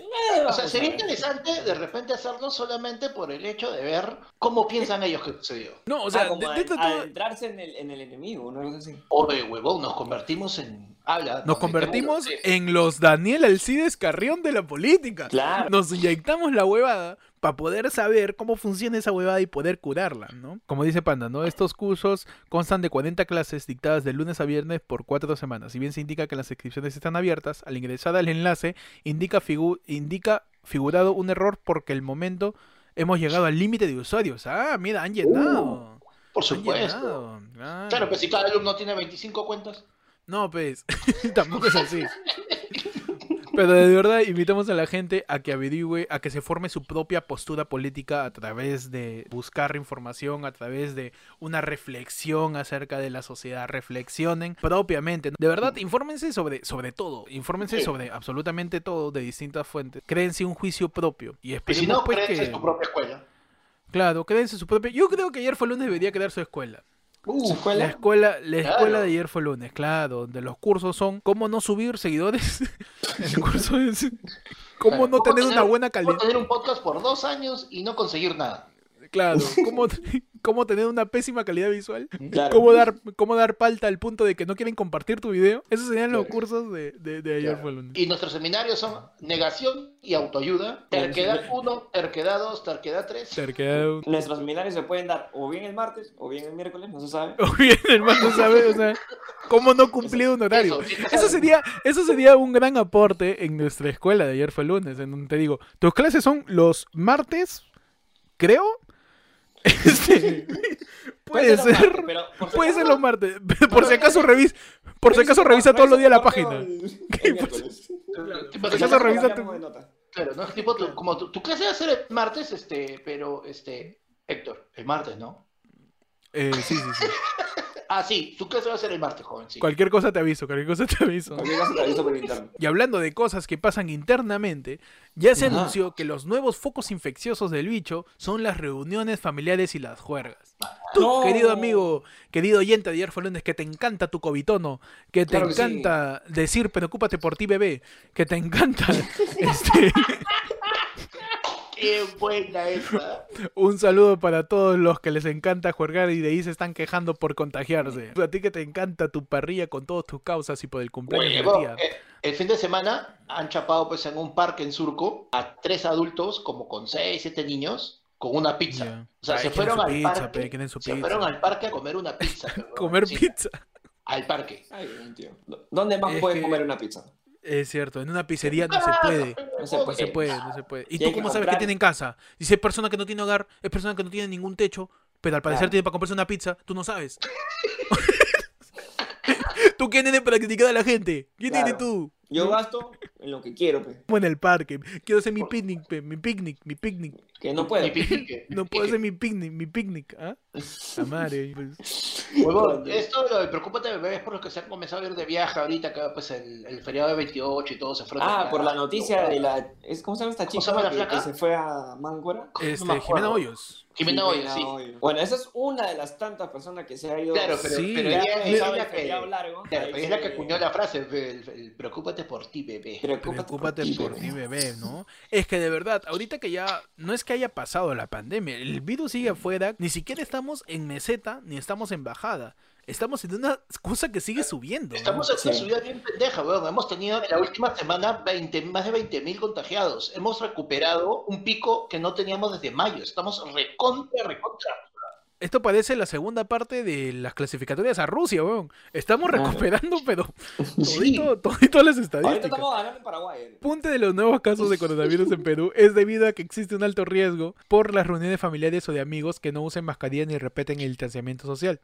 O sea, sería interesante de repente hacerlo solamente por el hecho de ver cómo piensan ellos que sucedió. No, o sea, sea, como de- de adentrarse en el, en el enemigo, una cosa así. Oye, huevón, nos convertimos en... Habla. nos convertimos en los Daniel Alcides Carrión de la política. Claro. Nos inyectamos la huevada para poder saber cómo funciona esa huevada y poder curarla, ¿no? Como dice Panda, ¿no? Estos cursos constan de 40 clases dictadas de lunes a viernes por cuatro semanas. Si bien se indica que las inscripciones están abiertas, al ingresar al enlace indica, figu- indica figurado un error porque el momento hemos llegado al límite de usuarios. Ah, mira, han llenado. Por Han supuesto. Claro. Claro, pues si cada alumno tiene 25 cuentas. No, pues, (laughs) tampoco es así. Pero de verdad invitamos a la gente a que averigüe, a que se forme su propia postura política a través de buscar información, a través de una reflexión acerca de la sociedad. Reflexionen propiamente. De verdad, infórmense sobre, sobre todo. Infórmense Sí. sobre absolutamente todo de distintas fuentes. Créense un juicio propio. Y Y si no, pues créense que... tu propia escuela. Claro, créense su propia... Yo creo que ayer fue lunes debería crear su escuela. Uh. La escuela, la Claro. escuela de ayer fue lunes, claro, donde los cursos son cómo no subir seguidores. (laughs) El curso es (laughs) cómo no ¿Cómo tener tener- una buena calidad. tener un podcast por dos años y no conseguir nada. Claro, (laughs) cómo, cómo tener una pésima calidad visual. Claro. Cómo dar, cómo dar palta al punto de que no quieren compartir tu video. Esos serían los Claro. cursos de, de, de ayer Claro. fue lunes. Y nuestros seminarios son negación y autoayuda, terquedad 1, terquedad 2, terquedad 3. Cerqueado. Nuestros seminarios se pueden dar o bien el martes o bien el miércoles, no se sabe. O bien, hermano, ¿sabes? O sea, cómo no cumplir un horario. Eso, Eso sería, eso sería un gran aporte en nuestra escuela de ayer fue lunes, en donde te digo, tus clases son los martes, creo. Este, puede ser los ser, martes, pero por si puede ser acaso- los martes. (laughs) Por si acaso revisa, por si acaso revisa todos los días la página. (laughs) Tipo, Por si acaso revisa. Claro, ¿no? Tipo, como tu, tu clase va a ser el martes, este, pero, este, Héctor, el martes, ¿no? Eh, sí, sí, sí. (laughs) Ah, sí, tu clase va a ser el martes, joven, sí. Cualquier cosa te aviso, cualquier cosa te aviso. Cualquier cosa te aviso por interno. Y hablando de cosas que pasan internamente, ya se Ajá. anunció que los nuevos focos infecciosos del bicho son las reuniones familiares y las juergas. Tú, No. querido amigo, querido oyente de ayer fue lunes, que te encanta tu cobitono, que te Claro que sí. encanta decir preocúpate por ti bebé, que te encanta (laughs) este, (laughs) Qué buena esa. un saludo para todos los que les encanta jugar y de ahí se están quejando por contagiarse. A ti que te encanta tu parrilla con todas tus causas y por el cumpleaños la Huevón, tía. eh, el fin de semana han chapado pues en un parque en Surco a tres adultos como con seis, siete niños con una pizza. O sea, Ay, se fueron su al pizza, parque. pe, quieren su se pizza. fueron al parque a comer una pizza. (laughs) Comer Sí, pizza. Al parque. Ay. ¿Dónde más Es puedes que- comer una pizza? Es cierto, en una pizzería no se puede. No se No puede. se puede, no se puede. ¿Y Tiene tú que cómo sabes comprar. que tiene en casa? Dice persona que no tiene hogar, es persona que no tiene ningún techo, pero al parecer Claro. tiene para comprarse una pizza, tú no sabes. (laughs) ¿Tú quién eres para criticar a la gente? ¿Quién Claro. eres tú? Yo gasto en lo que quiero, pe. Como en el parque. Quiero hacer mi picnic, pe, mi picnic, mi picnic. Que no puedo. No puedo hacer mi picnic, mi picnic, ¿ah? La madre, (laughs) pues. Huevón, esto lo de Preocúpate Bebé es por los que se han comenzado a ir de viaje ahorita, acá pues el, el feriado de 28 y todo se fueron. Ah, acá. por la noticia de la. ¿es- ¿Cómo se llama esta ¿Cómo chica se llama la que, flaca? que se fue a Máncora? Este, me Jimena. Hoyos. Jimena sí. Bueno, esa es una de las tantas personas que se ha ido. Claro, pero, Sí, pero ella, ella comenzado es el la que, largo. claro, pero es la que acuñó la frase, el, el- preocúpate por ti, bebé. Preocúpate, Preocúpate por bebé. ti, bebé, ¿no? Es que de verdad, ahorita que ya no es que haya pasado la pandemia, el virus sigue afuera, ni siquiera estamos en meseta ni estamos en bajada. Estamos en una cosa que sigue subiendo. Estamos en una subida bien pendeja, weón. Hemos tenido en la última semana 20, más de 20.000 contagiados. Hemos recuperado un pico que no teníamos desde mayo. Estamos recontra, recontra. Esto parece la segunda parte de las clasificatorias a Rusia, weón. Estamos Claro. recuperando, pero (laughs) todito, todito las Ahorita estadísticas. estamos ganando en Paraguay. eh. Punte de los nuevos casos de coronavirus en Perú (laughs) es debido a que existe un alto riesgo por las reuniones familiares o de amigos que no usen mascarilla ni respeten el distanciamiento social.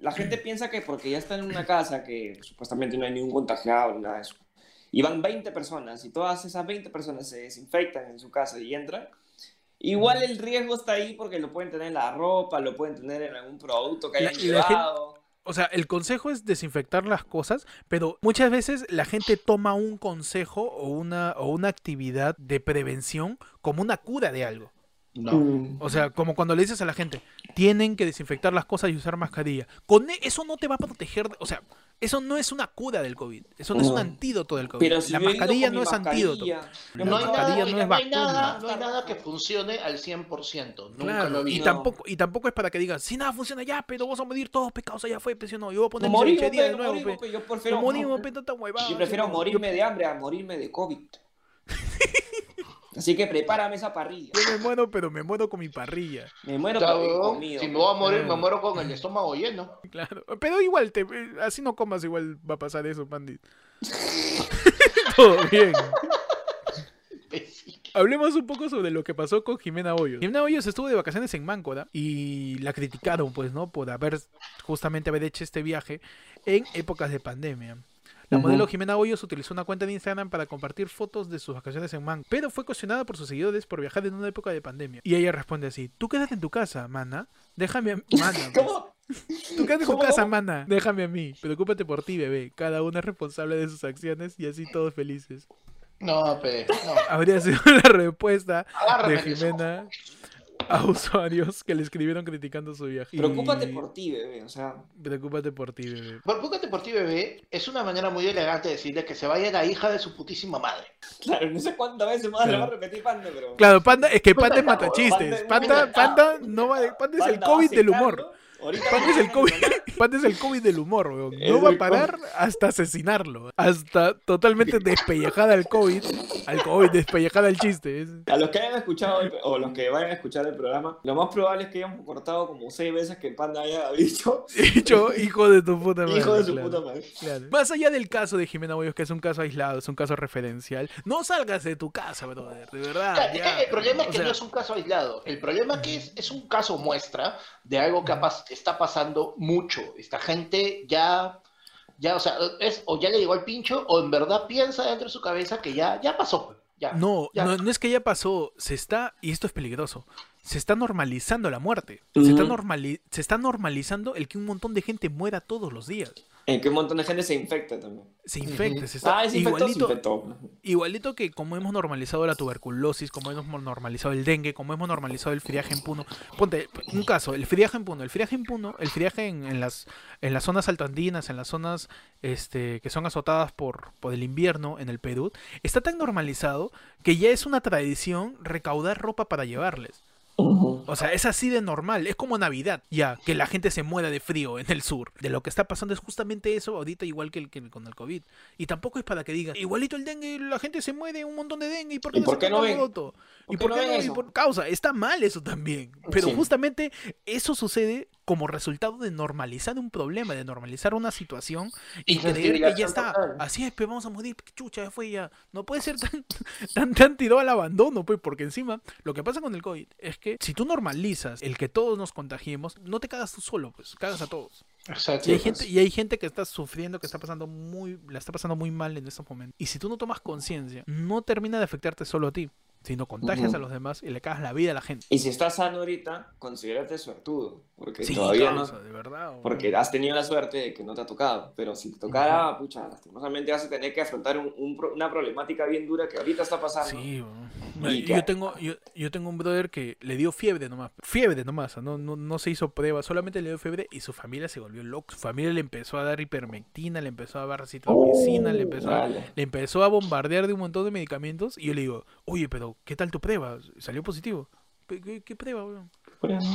La gente piensa que porque ya están en una casa que supuestamente no hay ningún contagiado ni nada de eso, y van 20 personas y todas esas 20 personas se desinfectan en su casa y entran, igual el riesgo está ahí porque lo pueden tener en la ropa, lo pueden tener en algún producto que La- hayan la gente-. O sea, el consejo es desinfectar las cosas, pero muchas veces la gente toma un consejo o una, o una actividad de prevención como una cura de algo. No. Mm. O sea, como cuando le dices a la gente, tienen que desinfectar las cosas y usar mascarilla. Con e- eso no te va a proteger, o sea, eso no es una cura del COVID, eso no, es un antídoto del COVID. Pero si la mascarilla no es antídoto. La No hay, nada, no es no hay vacuna. nada, no hay nada que funcione al 100%. Nunca Claro, lo he y tampoco, y tampoco es para que digas, si nada funciona ya, pero vamos a medir todos los pecados, ya fue, pues, no, yo voy a poner No mi morimos, pe, de nuevo, morimos, pe. pe, yo prefiero, No morimos, pe, tanta huevada, yo prefiero morirme de hambre a morirme de COVID. (laughs) Así que prepárame esa parrilla. Yo me muero, pero me muero con mi parrilla. Me muero huevón, comido. si me voy a morir, Ah. me muero con el estómago lleno. (laughs) Claro. Pero igual, te, así no comas, igual va a pasar eso, Pandit. (laughs) Todo bien. Hablemos un poco sobre lo que pasó con Jimena Hoyos. Jimena Hoyos estuvo de vacaciones en Máncora y la criticaron, pues, ¿no? Por haber justamente haber hecho este viaje en épocas de pandemia. La modelo Jimena Hoyos utilizó una cuenta de Instagram para compartir fotos de sus vacaciones en Máncora, pero fue cuestionada por sus seguidores por viajar en una época de pandemia. Y ella responde así: Tú quédate en tu casa, mana. Déjame a (laughs) mana. pues. ¿Cómo? Tú quédate en tu casa, mana. Déjame a mí. Preocúpate por ti, bebé. Cada uno es responsable de sus acciones y así todos felices. No, pe, no. Habría sido (laughs) la respuesta Agárrame de Jimena a usuarios que le escribieron criticando su viaje. Preocúpate Y- por ti, bebé. O sea, Preocúpate por ti, bebé. Preocúpate por ti, bebé, es una manera muy elegante de decirle que se vaya la hija de su putísima madre. claro, no sé cuántas veces más lo va a Claro. repetir Panda, pero. Claro, Panda, es que Panda es (laughs) Panda, matachistes. Panda- Panda, Panda no va Panda es el COVID del humor. Ahorita Panda es el COVID, (laughs) es el COVID del humor, weón. No va a parar hasta asesinarlo. Hasta totalmente despellejada al COVID. Al COVID, despellejada al chiste. A los que hayan escuchado el- o los que vayan a escuchar el programa, lo más probable es que hayamos cortado como seis veces que el panda haya (laughs) dicho Dicho, hijo de tu puta madre. hijo de su claro. puta madre. Claro. Más allá del caso de Jimena Hoyos, que es un caso aislado, es un caso referencial, no salgas de tu casa, brother, de verdad. Claro, Ah, ya. el problema es O que sea, no es un caso aislado. El problema es que es, es un caso muestra de algo que ha pas- está pasando mucho. Esta gente ya, ya, o sea, es, o ya le llegó al pincho, o en verdad piensa dentro de su cabeza que ya, ya pasó. pues, Ya, No, ya. no, no es que ya pasó, se está, y esto es peligroso, se está normalizando la muerte. Se, está normali- se está normalizando el que un montón de gente muera todos los días. En que un montón de gente se infecta también. Se infecta, se está Ah, es infectó, se igualito, infectó. igualito que como hemos normalizado la tuberculosis, como hemos normalizado el dengue, como hemos normalizado el friaje en Puno. Ponte un caso, el friaje en Puno. El friaje en Puno, el friaje en, en las, en las zonas altoandinas, en las zonas este, que son azotadas por, por el invierno en el Perú, está tan normalizado que ya es una tradición recaudar ropa para llevarles. O sea, es así de normal. Es como Navidad, ya, que la gente se muera de frío en el sur. De lo que está pasando es justamente eso ahorita, igual que, el, que con el COVID. Y tampoco es para que digan, igualito el dengue, la gente se muere, un montón de dengue, ¿y por qué ¿Y no por se qué no ven? ¿Por ¿Y qué por no qué ven no? Y eso? por causa, está mal eso también. Pero Sí. justamente eso sucede como resultado de normalizar un problema, de normalizar una situación y creer que ya está. total. Así es, pero vamos a morir, chucha, ya fue ya. No puede ser tan, (laughs) tan, tan tirado al abandono, pues, porque encima lo que pasa con el COVID es que si tú normalizas el que todos nos contagiemos, no te cagas tú solo, pues, cagas a todos. Exacto. Y hay gente, y hay gente que está sufriendo, que está pasando muy, la está pasando muy mal en estos momentos. Y si tú no tomas conciencia, no termina de afectarte solo a ti, sino contagias Ujú. a los demás y le cagas la vida a la gente. Y si estás sano ahorita, considérate suertudo. Porque Sí, todavía no. de verdad. weón. Porque has tenido la suerte de que no te ha tocado. Pero si te tocara, pucha, lastimosamente vas a tener que afrontar un- un una problemática bien dura que ahorita está pasando. Sí. Y yo, que- tengo, yo, yo tengo un brother que le dio fiebre nomás. Fiebre nomás, no, no, no se hizo prueba, solamente le dio fiebre y su familia se volvió loca. Su familia le empezó a dar hipermectina, le empezó a dar citromicina, le, empezó a, le empezó a bombardear de un montón de medicamentos. Y yo le digo, oye, pero ¿qué tal tu prueba? ¿Salió positivo? ¿Qué, qué prueba, weón?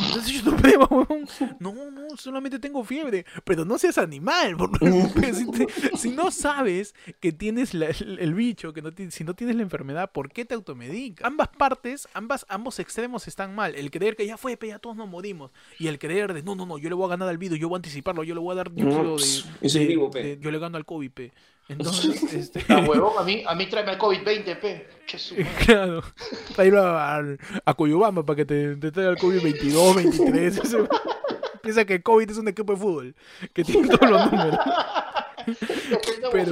Entonces yo no prueba, weón. No, no, solamente tengo fiebre. Pero no seas animal. Pero si, te- si no sabes que tienes la- el, el bicho, que no si no tienes la enfermedad, ¿por qué te automedicas? Ambas partes, ambas, ambos extremos están mal. El creer que ya fue, pe, ya todos nos morimos. Y el creer de, no, no, no, yo le voy a ganar al virus, yo voy a anticiparlo, yo le voy a dar dióxido No, de, yo soy de- vivo, de- Yo le gano al COVID, pe. Entonces, (laughs) este... Ah, huevón, a mí, a mí tráeme el COVID-20, pe. Claro, para ir a, a Coyobamba para que te, te traiga el COVID 22, 23. ese- Piensa que COVID es un equipo de fútbol que tiene todos los números. (laughs) Pero-.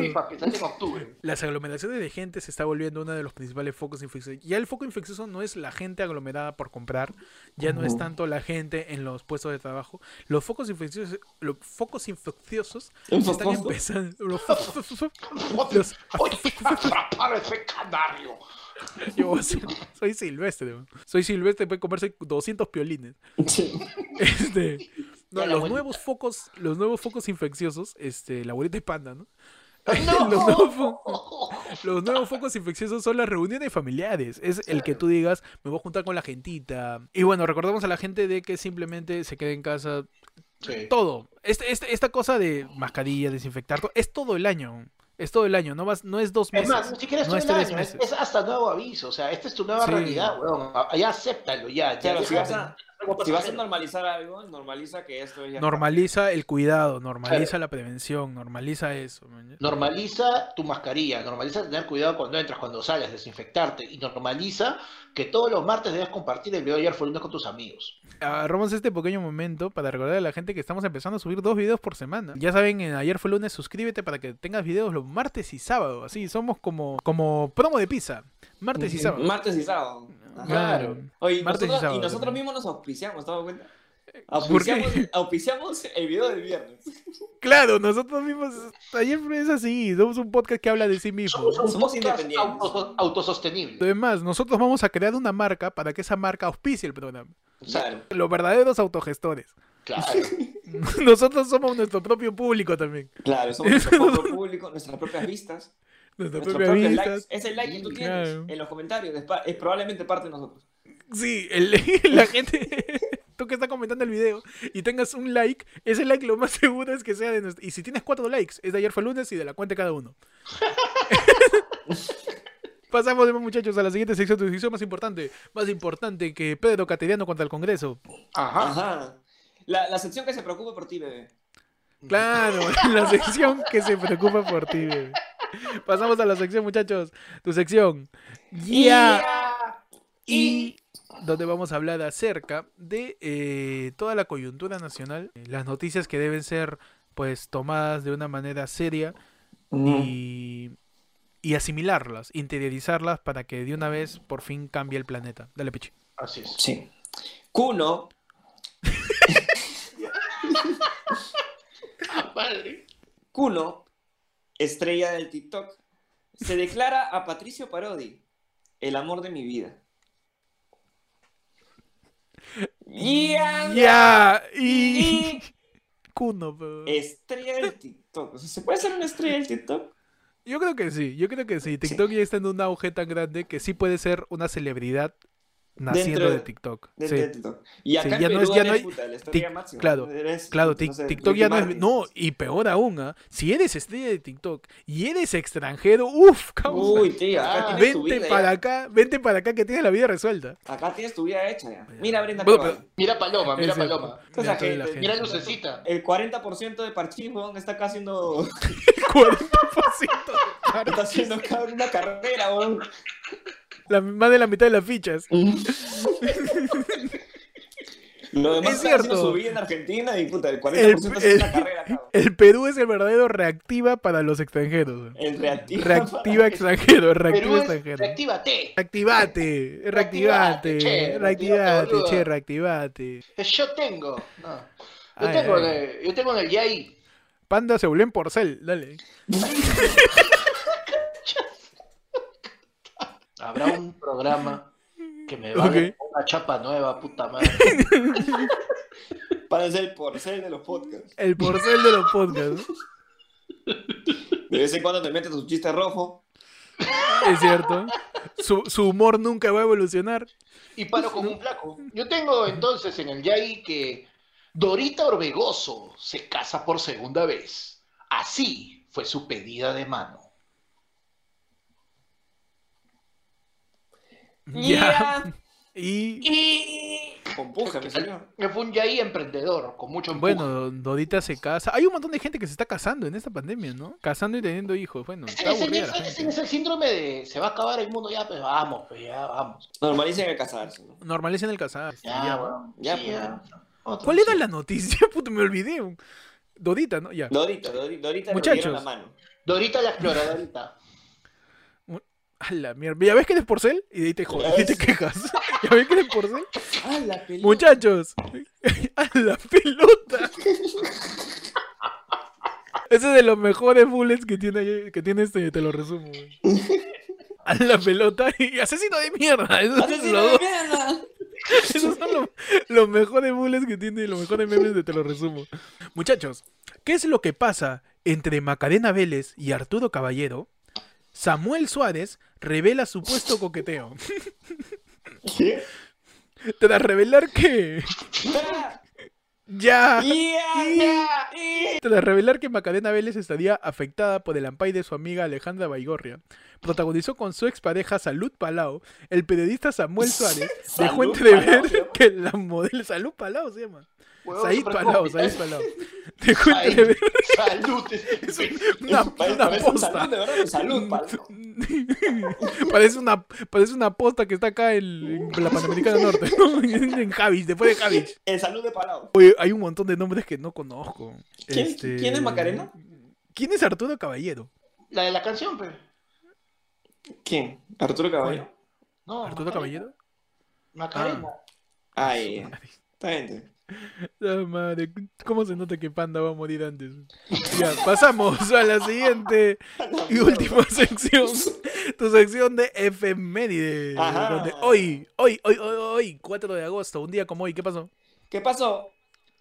Las aglomeraciones de gente se está volviendo uno de los principales focos infecciosos. Ya el foco infeccioso no es la gente aglomerada por comprar, ya no es tanto la gente en los puestos de trabajo. Los focos infecciosos, los focos infecciosos están empezando. Los los- ese canario. (laughs) yo voy a ser- soy silvestre, soy silvestre puede comerse 200 piolines. Sí. Este, no, Ya los abuelita. nuevos focos, los nuevos focos infecciosos, este, la abuelita de panda, ¿no? (laughs) ¡No! (laughs) los, nuevos (laughs) los nuevos focos infecciosos son las reuniones familiares. Es el que tú digas, me voy a juntar con la gentita. Y bueno, recordamos a la gente de que simplemente se quede en casa. Sí. Todo. Este, este- esta cosa de mascarilla, desinfectar, todo, es todo el año. Es todo el año, no, vas, no es dos Es meses. más, ni siquiera es no todo es el tres año, es, meses. es hasta nuevo aviso. O sea, esta es tu nueva Sí. realidad, weón. Ya acéptalo, ya. ya Claro, deja si vas a- normalizar algo, normaliza que esto ya. Normaliza el cuidado, normaliza la prevención, normaliza eso. man. Normaliza tu mascarilla, normaliza tener cuidado cuando entras, cuando sales, desinfectarte y normaliza que todos los martes debes compartir el video de ayer fue lunes con tus amigos. agarramos este pequeño momento para recordar a la gente que estamos empezando a subir dos videos por semana. Ya saben, en ayer fue lunes, suscríbete para que tengas videos los martes y sábado. Así, somos como, como promo de pizza. Martes y (laughs) sábado. Martes y sábado. Claro. Oye, Martes y nosotros, sábado y nosotros también. mismos nos auspiciamos, ¿te cuenta? ¿Por qué? Auspiciamos, (laughs) auspiciamos el video del viernes. (laughs) Claro, nosotros mismos, ayer fue es así, somos un podcast que habla de sí mismo. Somos independientes. auto- autosostenible. Además, nosotros vamos a crear una marca para que esa marca auspicie el programa. Claro. Los verdaderos autogestores. Claro. (laughs) Nosotros somos nuestro propio público también. Claro, somos nuestro propio público, nuestras propias vistas, Vistas. likes. Ese like que tú tienes Claro. en los comentarios es, es probablemente parte de nosotros. Sí, el- (laughs) la gente, (laughs) tú que estás comentando el video y tengas un like, ese like lo más seguro es que sea de nuestro... Y si tienes cuatro likes, es de ayer fue lunes y de la cuenta de cada uno. (laughs) Pasamos, muchachos, a la siguiente sección, tu sección más importante. Más importante que Pedro Cateriano contra el Congreso. Ajá. Ajá. La, la sección que se preocupe por ti, bebé. Claro, (laughs) la sección que se preocupa por ti, bebé. Pasamos a la sección, muchachos. Tu sección. Ya. y donde vamos a hablar acerca de eh, toda la coyuntura nacional, las noticias que deben ser pues tomadas de una manera seria y, y asimilarlas, interiorizarlas para que de una vez por fin cambie el planeta. Dale, Pichi. Así es. Sí. Kuno, (laughs) (laughs) Madre. Kuno, estrella del TikTok, se declara a Patricio Parodi, el amor de mi vida. Ya. Ya. Y... Y Kuno, pero- estrella del TikTok. ¿Se puede ser una estrella del TikTok? Yo creo que sí, yo creo que sí. TikTok ya está en un auge tan grande que sí puede ser una celebridad naciendo Dentro de TikTok. De, Sí. de TikTok. Y acá Sí, en ya no es- ya no hay- puta, la máxima. claro, Eres, Claro, no tic- sé, TikTok Ricky ya no es... No, y peor aún, ¿ah? si eres estrella de TikTok y eres extranjero, uff, causa. Uy, tío, acá Ah, tienes tu vente vida para ya. acá, vente para acá que tienes la vida resuelta. Acá tienes tu vida hecha ya. Mira, Brenda Bueno, pero- Mira Paloma, mira Es. Paloma. Gente, Mira. Lucecita. El 40% de Parchís, weón, está acá haciendo, (laughs) 40% de (laughs) está haciendo una carrera, weón. La, más de la mitad de las fichas. (laughs) Lo demás Es cierto. su vida en Argentina y puta, el 40% El- el- una carrera. El Perú es el verdadero reactiva para los extranjeros. El reactivo. Reactiva extranjero, reactiva Perú es extranjero. reactívate. Reactivate, Reactivate, reactivate, che, reactivate, reactivate, che, reactivate. Yo tengo. No. Yo Ay, tengo, ay. en el- yo tengo en el YAI. Panda se volvió en porcel, dale. (laughs) Habrá un programa que me va a dar una chapa nueva, puta madre. Para ser el porcel de los podcasts. El porcel de los podcasts. De vez en cuando te metes tu chiste rojo. Es cierto. Su, su humor nunca va a evolucionar. Y paro como un flaco. Yo tengo entonces en el Yai que Dorita Orbegoso se casa por segunda vez. Así fue su pedida de mano. Ya. (laughs) Y Y... Compuja, me salió. Que fue un Yai emprendedor, con mucho empuje. bueno, Dodita se casa. Hay un montón de gente que se está casando en esta pandemia, ¿no? Casando y teniendo hijos. Bueno, está aburrida gente. es el síndrome de se va a acabar el mundo ya, pues vamos, pues ya vamos. Normalicen el casarse. ¿no? Normalicen el casarse. Ya, ya. weón. Ya, Sí, pues, ya. Otro, ¿Cuál era sí. la noticia? (laughs) Puto, me olvidé. Dodita, ¿no? Ya. Dorita, Dorita, Dorita le Muchachos. dieron la mano. Dorita la exploradorita. A la mierda. ¿Ya ves que eres porcel? Y de ahí te jodes, y te quejas. (laughs) ¿Ya ves que eres porcel? ¡Ah, la pelota! Muchachos, (laughs) a la pelota. Ese es de los mejores bullets que tiene, que tiene este, te lo resumo. A la pelota y asesino de mierda. Son ¡Asesino de mierda! esos son los, los mejores bullets que tiene, los mejores memes de te lo resumo. Muchachos, ¿qué es lo que pasa entre Macarena Vélez y Arturo Caballero? Samuel Suárez revela supuesto coqueteo. ¿Qué? Tras revelar que. ¡Ya! ¡Ya, ya! ¡Y! Tras revelar que Macarena Vélez estaría afectada por el ampay de su amiga Alejandra Baigorria, protagonizó con su expareja Salud Palau, el periodista Samuel Suárez dejó entrever que la modelo Salud Palau se llama. Said Palau. Said Palau. Entrever Salud. (laughs) una, Parece- una parece un posta. salud, de verdad, salud, (laughs) (laughs) parece, una, parece una posta que está acá en, en la Panamericana Norte, ¿no? en, Javich, después de Javich. El salud de Palau. Oye, hay un montón de nombres que no conozco. ¿Quién- Este, quién es Macarena? ¿Quién es Arturo Caballero? La de la canción, pues. ¿Quién? ¿Arturo Caballero? No, ¿Arturo Macarena. Caballero? Macarena. Ay, está bien. Ah, madre, ¿cómo se nota que Panda va a morir antes? Ya, pasamos a la siguiente (laughs) y última sección. Tu sección de efemérides. Ajá. Donde hoy, hoy, hoy, hoy, hoy, 4 de agosto, un día como hoy, ¿qué pasó? ¿Qué pasó?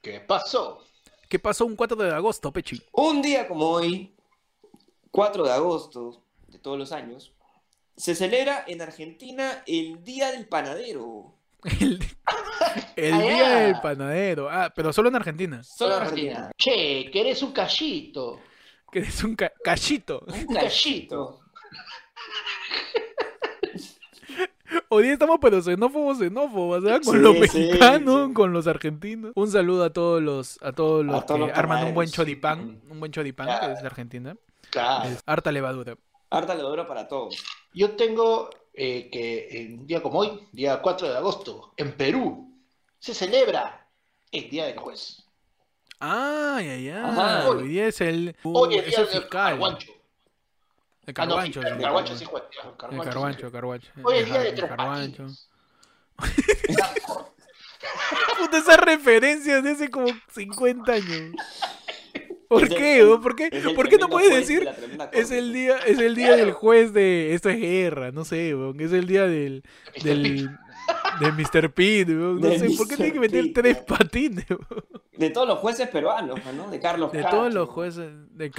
¿Qué pasó? ¿Qué pasó un 4 de agosto, Pechi? Un día como hoy, 4 de agosto de todos los años, se celebra en Argentina el Día del Panadero. El, el día del panadero. Ah, pero solo en Argentina. Solo en Argentina. Argentina. Che, que eres un cachito. Que es un ca- cachito. Un cachito. (laughs) Hoy día estamos pero xenófobos, xenófobos, ¿verdad? Con Sí, los mexicanos, sí. con los argentinos. Un saludo a todos los, a todos los A todos que los arman un buen choripán, un buen choripán que es de Argentina. Claro. Es harta levadura. Harta levadura para todos. Yo tengo eh, que en un día como hoy, día 4 de agosto, en Perú, se celebra el Día del Juez. Ay, ay, ay. Ajá. Hoy día es el. uh, Hoy es es Día el fiscal. Carguancho. El Ah, no, carguancho. sí, el. Carguancho sí juega. El Carguancho carguancho, carguancho. Hoy es Día de Tres carguancho. (laughs) Puta, esas referencias de hace como 50 años. ¿Por el- qué? ¿Por qué, ¿Por qué no puedes decir? Es el día, es el día del juez de esto es guerra, no sé, weón, es el día del del de Mr. Pete, weón, no De sé, ¿por qué tiene que meter Pete, tres patines? weón? De todos los jueces peruanos, ¿no? De Carlos De Cacho. todos los jueces de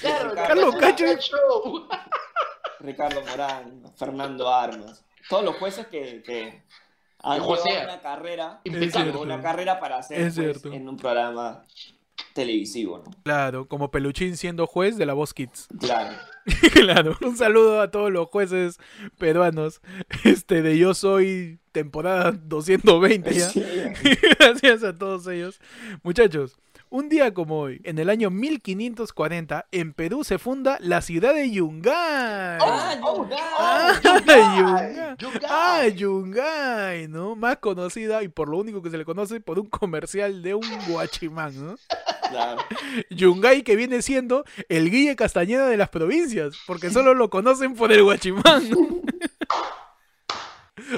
Claro, (laughs) Carlos Cacho. Cacho. Ricardo Morán, Fernando Armas. Todos los jueces que, que han llevado una carrera, una carrera para ser Es juez cierto. en un programa televisivo, ¿no? Claro, como Peluchín siendo juez de la Voz Kids. Claro. (laughs) claro, un saludo a todos los jueces peruanos. Este de Yo soy temporada 220 ya. Sí. (laughs) Gracias a todos ellos. Muchachos, un día como hoy, en el año 1540, en Perú se funda la ciudad de Yungay. ¡Ah, Yungay! Ah, (laughs) (laughs) Yungay. Ah, Yungay, ¿no? Más conocida y por lo único que se le conoce por un comercial de un guachimán, ¿no? Claro. (laughs) Yungay que viene siendo el Guille Castañeda de las provincias, porque solo lo conocen por el guachimán. ¿no?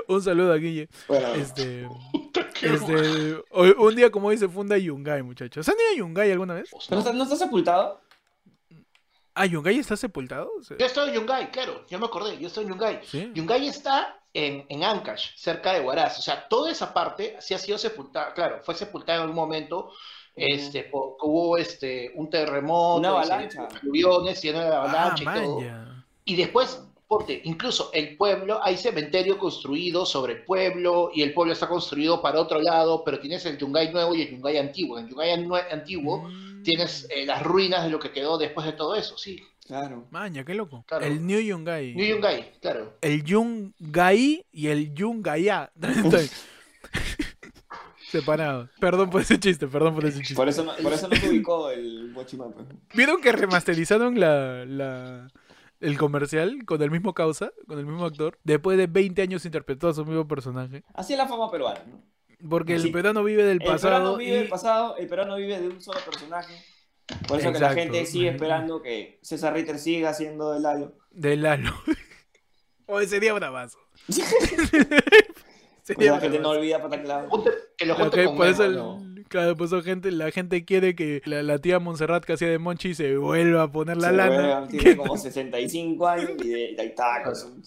(laughs) un saludo a Guille. Bueno, Este, (laughs) este, hoy- un día como hoy se funda Yungay, muchachos. ¿Han ido a Yungay alguna vez? ¿pero no está, no está sepultado? Ah, ¿Yungay está sepultado? O sea, Yo estoy en Yungay, claro, ya me acordé, yo estoy en Yungay. ¿Sí? Yungay está en, en Ancash, cerca de Huaraz. O sea, toda esa parte sí ha sido sepultada, claro, fue sepultada en algún momento. Este, po- hubo este, un terremoto, Una avalancha. Aviones, y una Ah, avalancha y todo. Y después, ponte, incluso el pueblo, hay cementerio construido sobre el pueblo y el pueblo está construido para otro lado, pero tienes el Yungay nuevo y el Yungay antiguo. En el Yungay antiguo Mm. tienes eh, las ruinas de lo que quedó después de todo eso, sí. Claro. Maña, qué loco. Claro. El New Yungay. New Yungay, claro. El Yungay y el Yungaya. (laughs) Estoy- Separados. Perdón por ese chiste, perdón por ese chiste. Por eso no, por eso no se ubicó el pues. ¿Vieron que remasterizaron la, la- el comercial con el mismo causa, con el mismo actor? Después de 20 años interpretó a su mismo personaje. Así es la fama peruana, ¿no? Porque Sí. el peruano vive del El peruano pasado. vive del pasado, el peruano vive de un solo personaje. Por eso que la gente sigue esperando que César Ritter siga haciendo el Lalo. De Lalo. (laughs) Hoy sería bravazo. (laughs) Sería la gente no olvida Pataclao. Junte- que lo La junte que- con por eso, Memo, el- ¿no? claro, por eso gente, la gente quiere que la, la tía Montserrat que hacía de Monchi se vuelva a poner la Se lana. ve, (laughs) Tiene como 65 años y, de- y ahí está con su,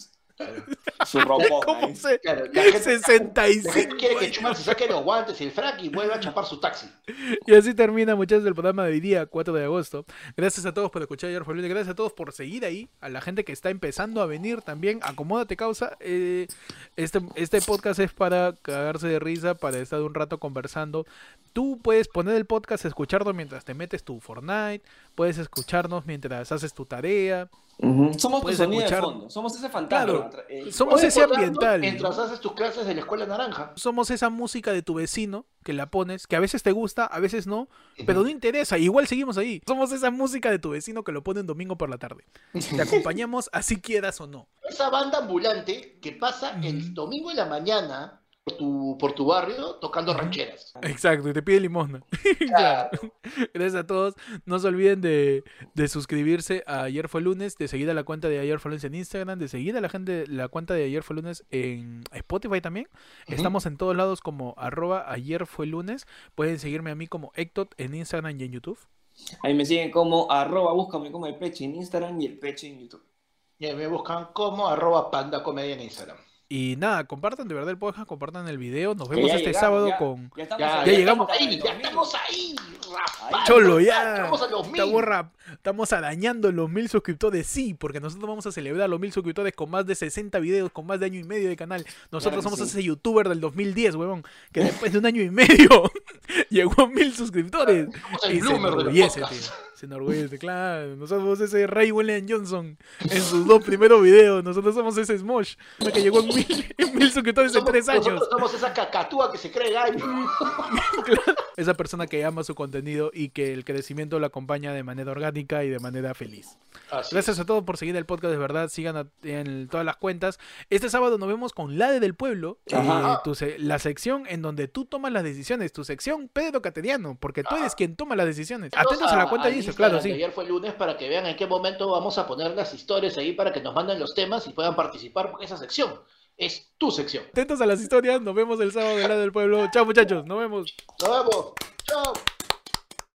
su ropón ¿Cómo ahí. se? Claro, la gente, la 65 gente quiere que años. Chumar se saque los guantes y el frac y vuelva a chapar su taxi. Y así termina, muchachos, el programa de hoy día, 4 de agosto. Gracias a todos por escuchar ayer Lunes. Gracias a todos por seguir ahí. A la gente que está empezando a venir también. Acomódate, causa. Eh, este, este podcast es para cagarse de risa, para estar un rato conversando. Tú puedes poner el podcast, escucharlo mientras te metes tu Fortnite. Puedes escucharnos mientras haces tu tarea. Somos tu sonido escuchar- de fondo. Somos ese fantasma. Claro. Eh, Somos ese ambiental. Mientras haces tus clases de la escuela naranja. Somos esa música de tu vecino que la pones, que a veces te gusta, a veces no, pero no interesa, igual seguimos ahí. Somos esa música de tu vecino que lo pone un domingo por la tarde. (laughs) Te acompañamos así quieras o no. Esa banda ambulante que pasa el domingo en la mañana por tu, por tu barrio tocando rancheras. Exacto, y te pide limosna. (laughs) Claro. Gracias a todos. No se olviden de, de suscribirse a Ayer fue lunes, de seguir a la cuenta de Ayer fue lunes en Instagram, de seguir a la gente la cuenta de Ayer fue lunes en Spotify también. Estamos en todos lados como arroba ayer fue lunes. Pueden seguirme a mí como Ectot en Instagram y en YouTube. Ahí me siguen como arroba, búscame como el peche en Instagram y el peche en YouTube. Y me buscan como arroba panda comedia en Instagram. Y nada, compartan de verdad el podcast, compartan el video. Nos vemos ya este llegamos, sábado ya- con Ya, estamos Ya, llegamos. estamos ahí, ya estamos ahí, rapaz. Cholo, ya. Estamos a los mil. Estamos, rap- estamos arañando los mil suscriptores, sí, porque nosotros vamos a celebrar los mil suscriptores con más de 60 videos, con más de año y medio de canal. Nosotros Claro somos sí. ese youtuber del 2010, huevón, que después de un año y medio (laughs) llegó a mil suscriptores. Somos el Y se de los. Se enorgullece, claro. Nosotros somos ese Ray William Johnson en sus dos primeros videos. Nosotros somos ese Smosh que llegó en mil, en mil suscriptores en tres años. Nosotros somos esa cacatúa que se cree gallo. (laughs) Esa persona que ama su contenido y que el crecimiento lo acompaña de manera orgánica y de manera feliz. Así Gracias a todos por seguir el podcast, de verdad. Sigan en todas las cuentas. Este sábado nos vemos con La de del Pueblo, eh, tu se- la sección en donde tú tomas las decisiones, tu sección Pedro Cateriano, porque tú eres quien toma las decisiones. Atentos a la cuenta de Instagram claro, sí. Ayer fue lunes para que vean en qué momento vamos a poner las historias ahí para que nos manden los temas y puedan participar porque esa sección es tu sección. Atentos a las historias, nos vemos el sábado de La del Pueblo. Chao muchachos, nos vemos. Nos vemos. Chao.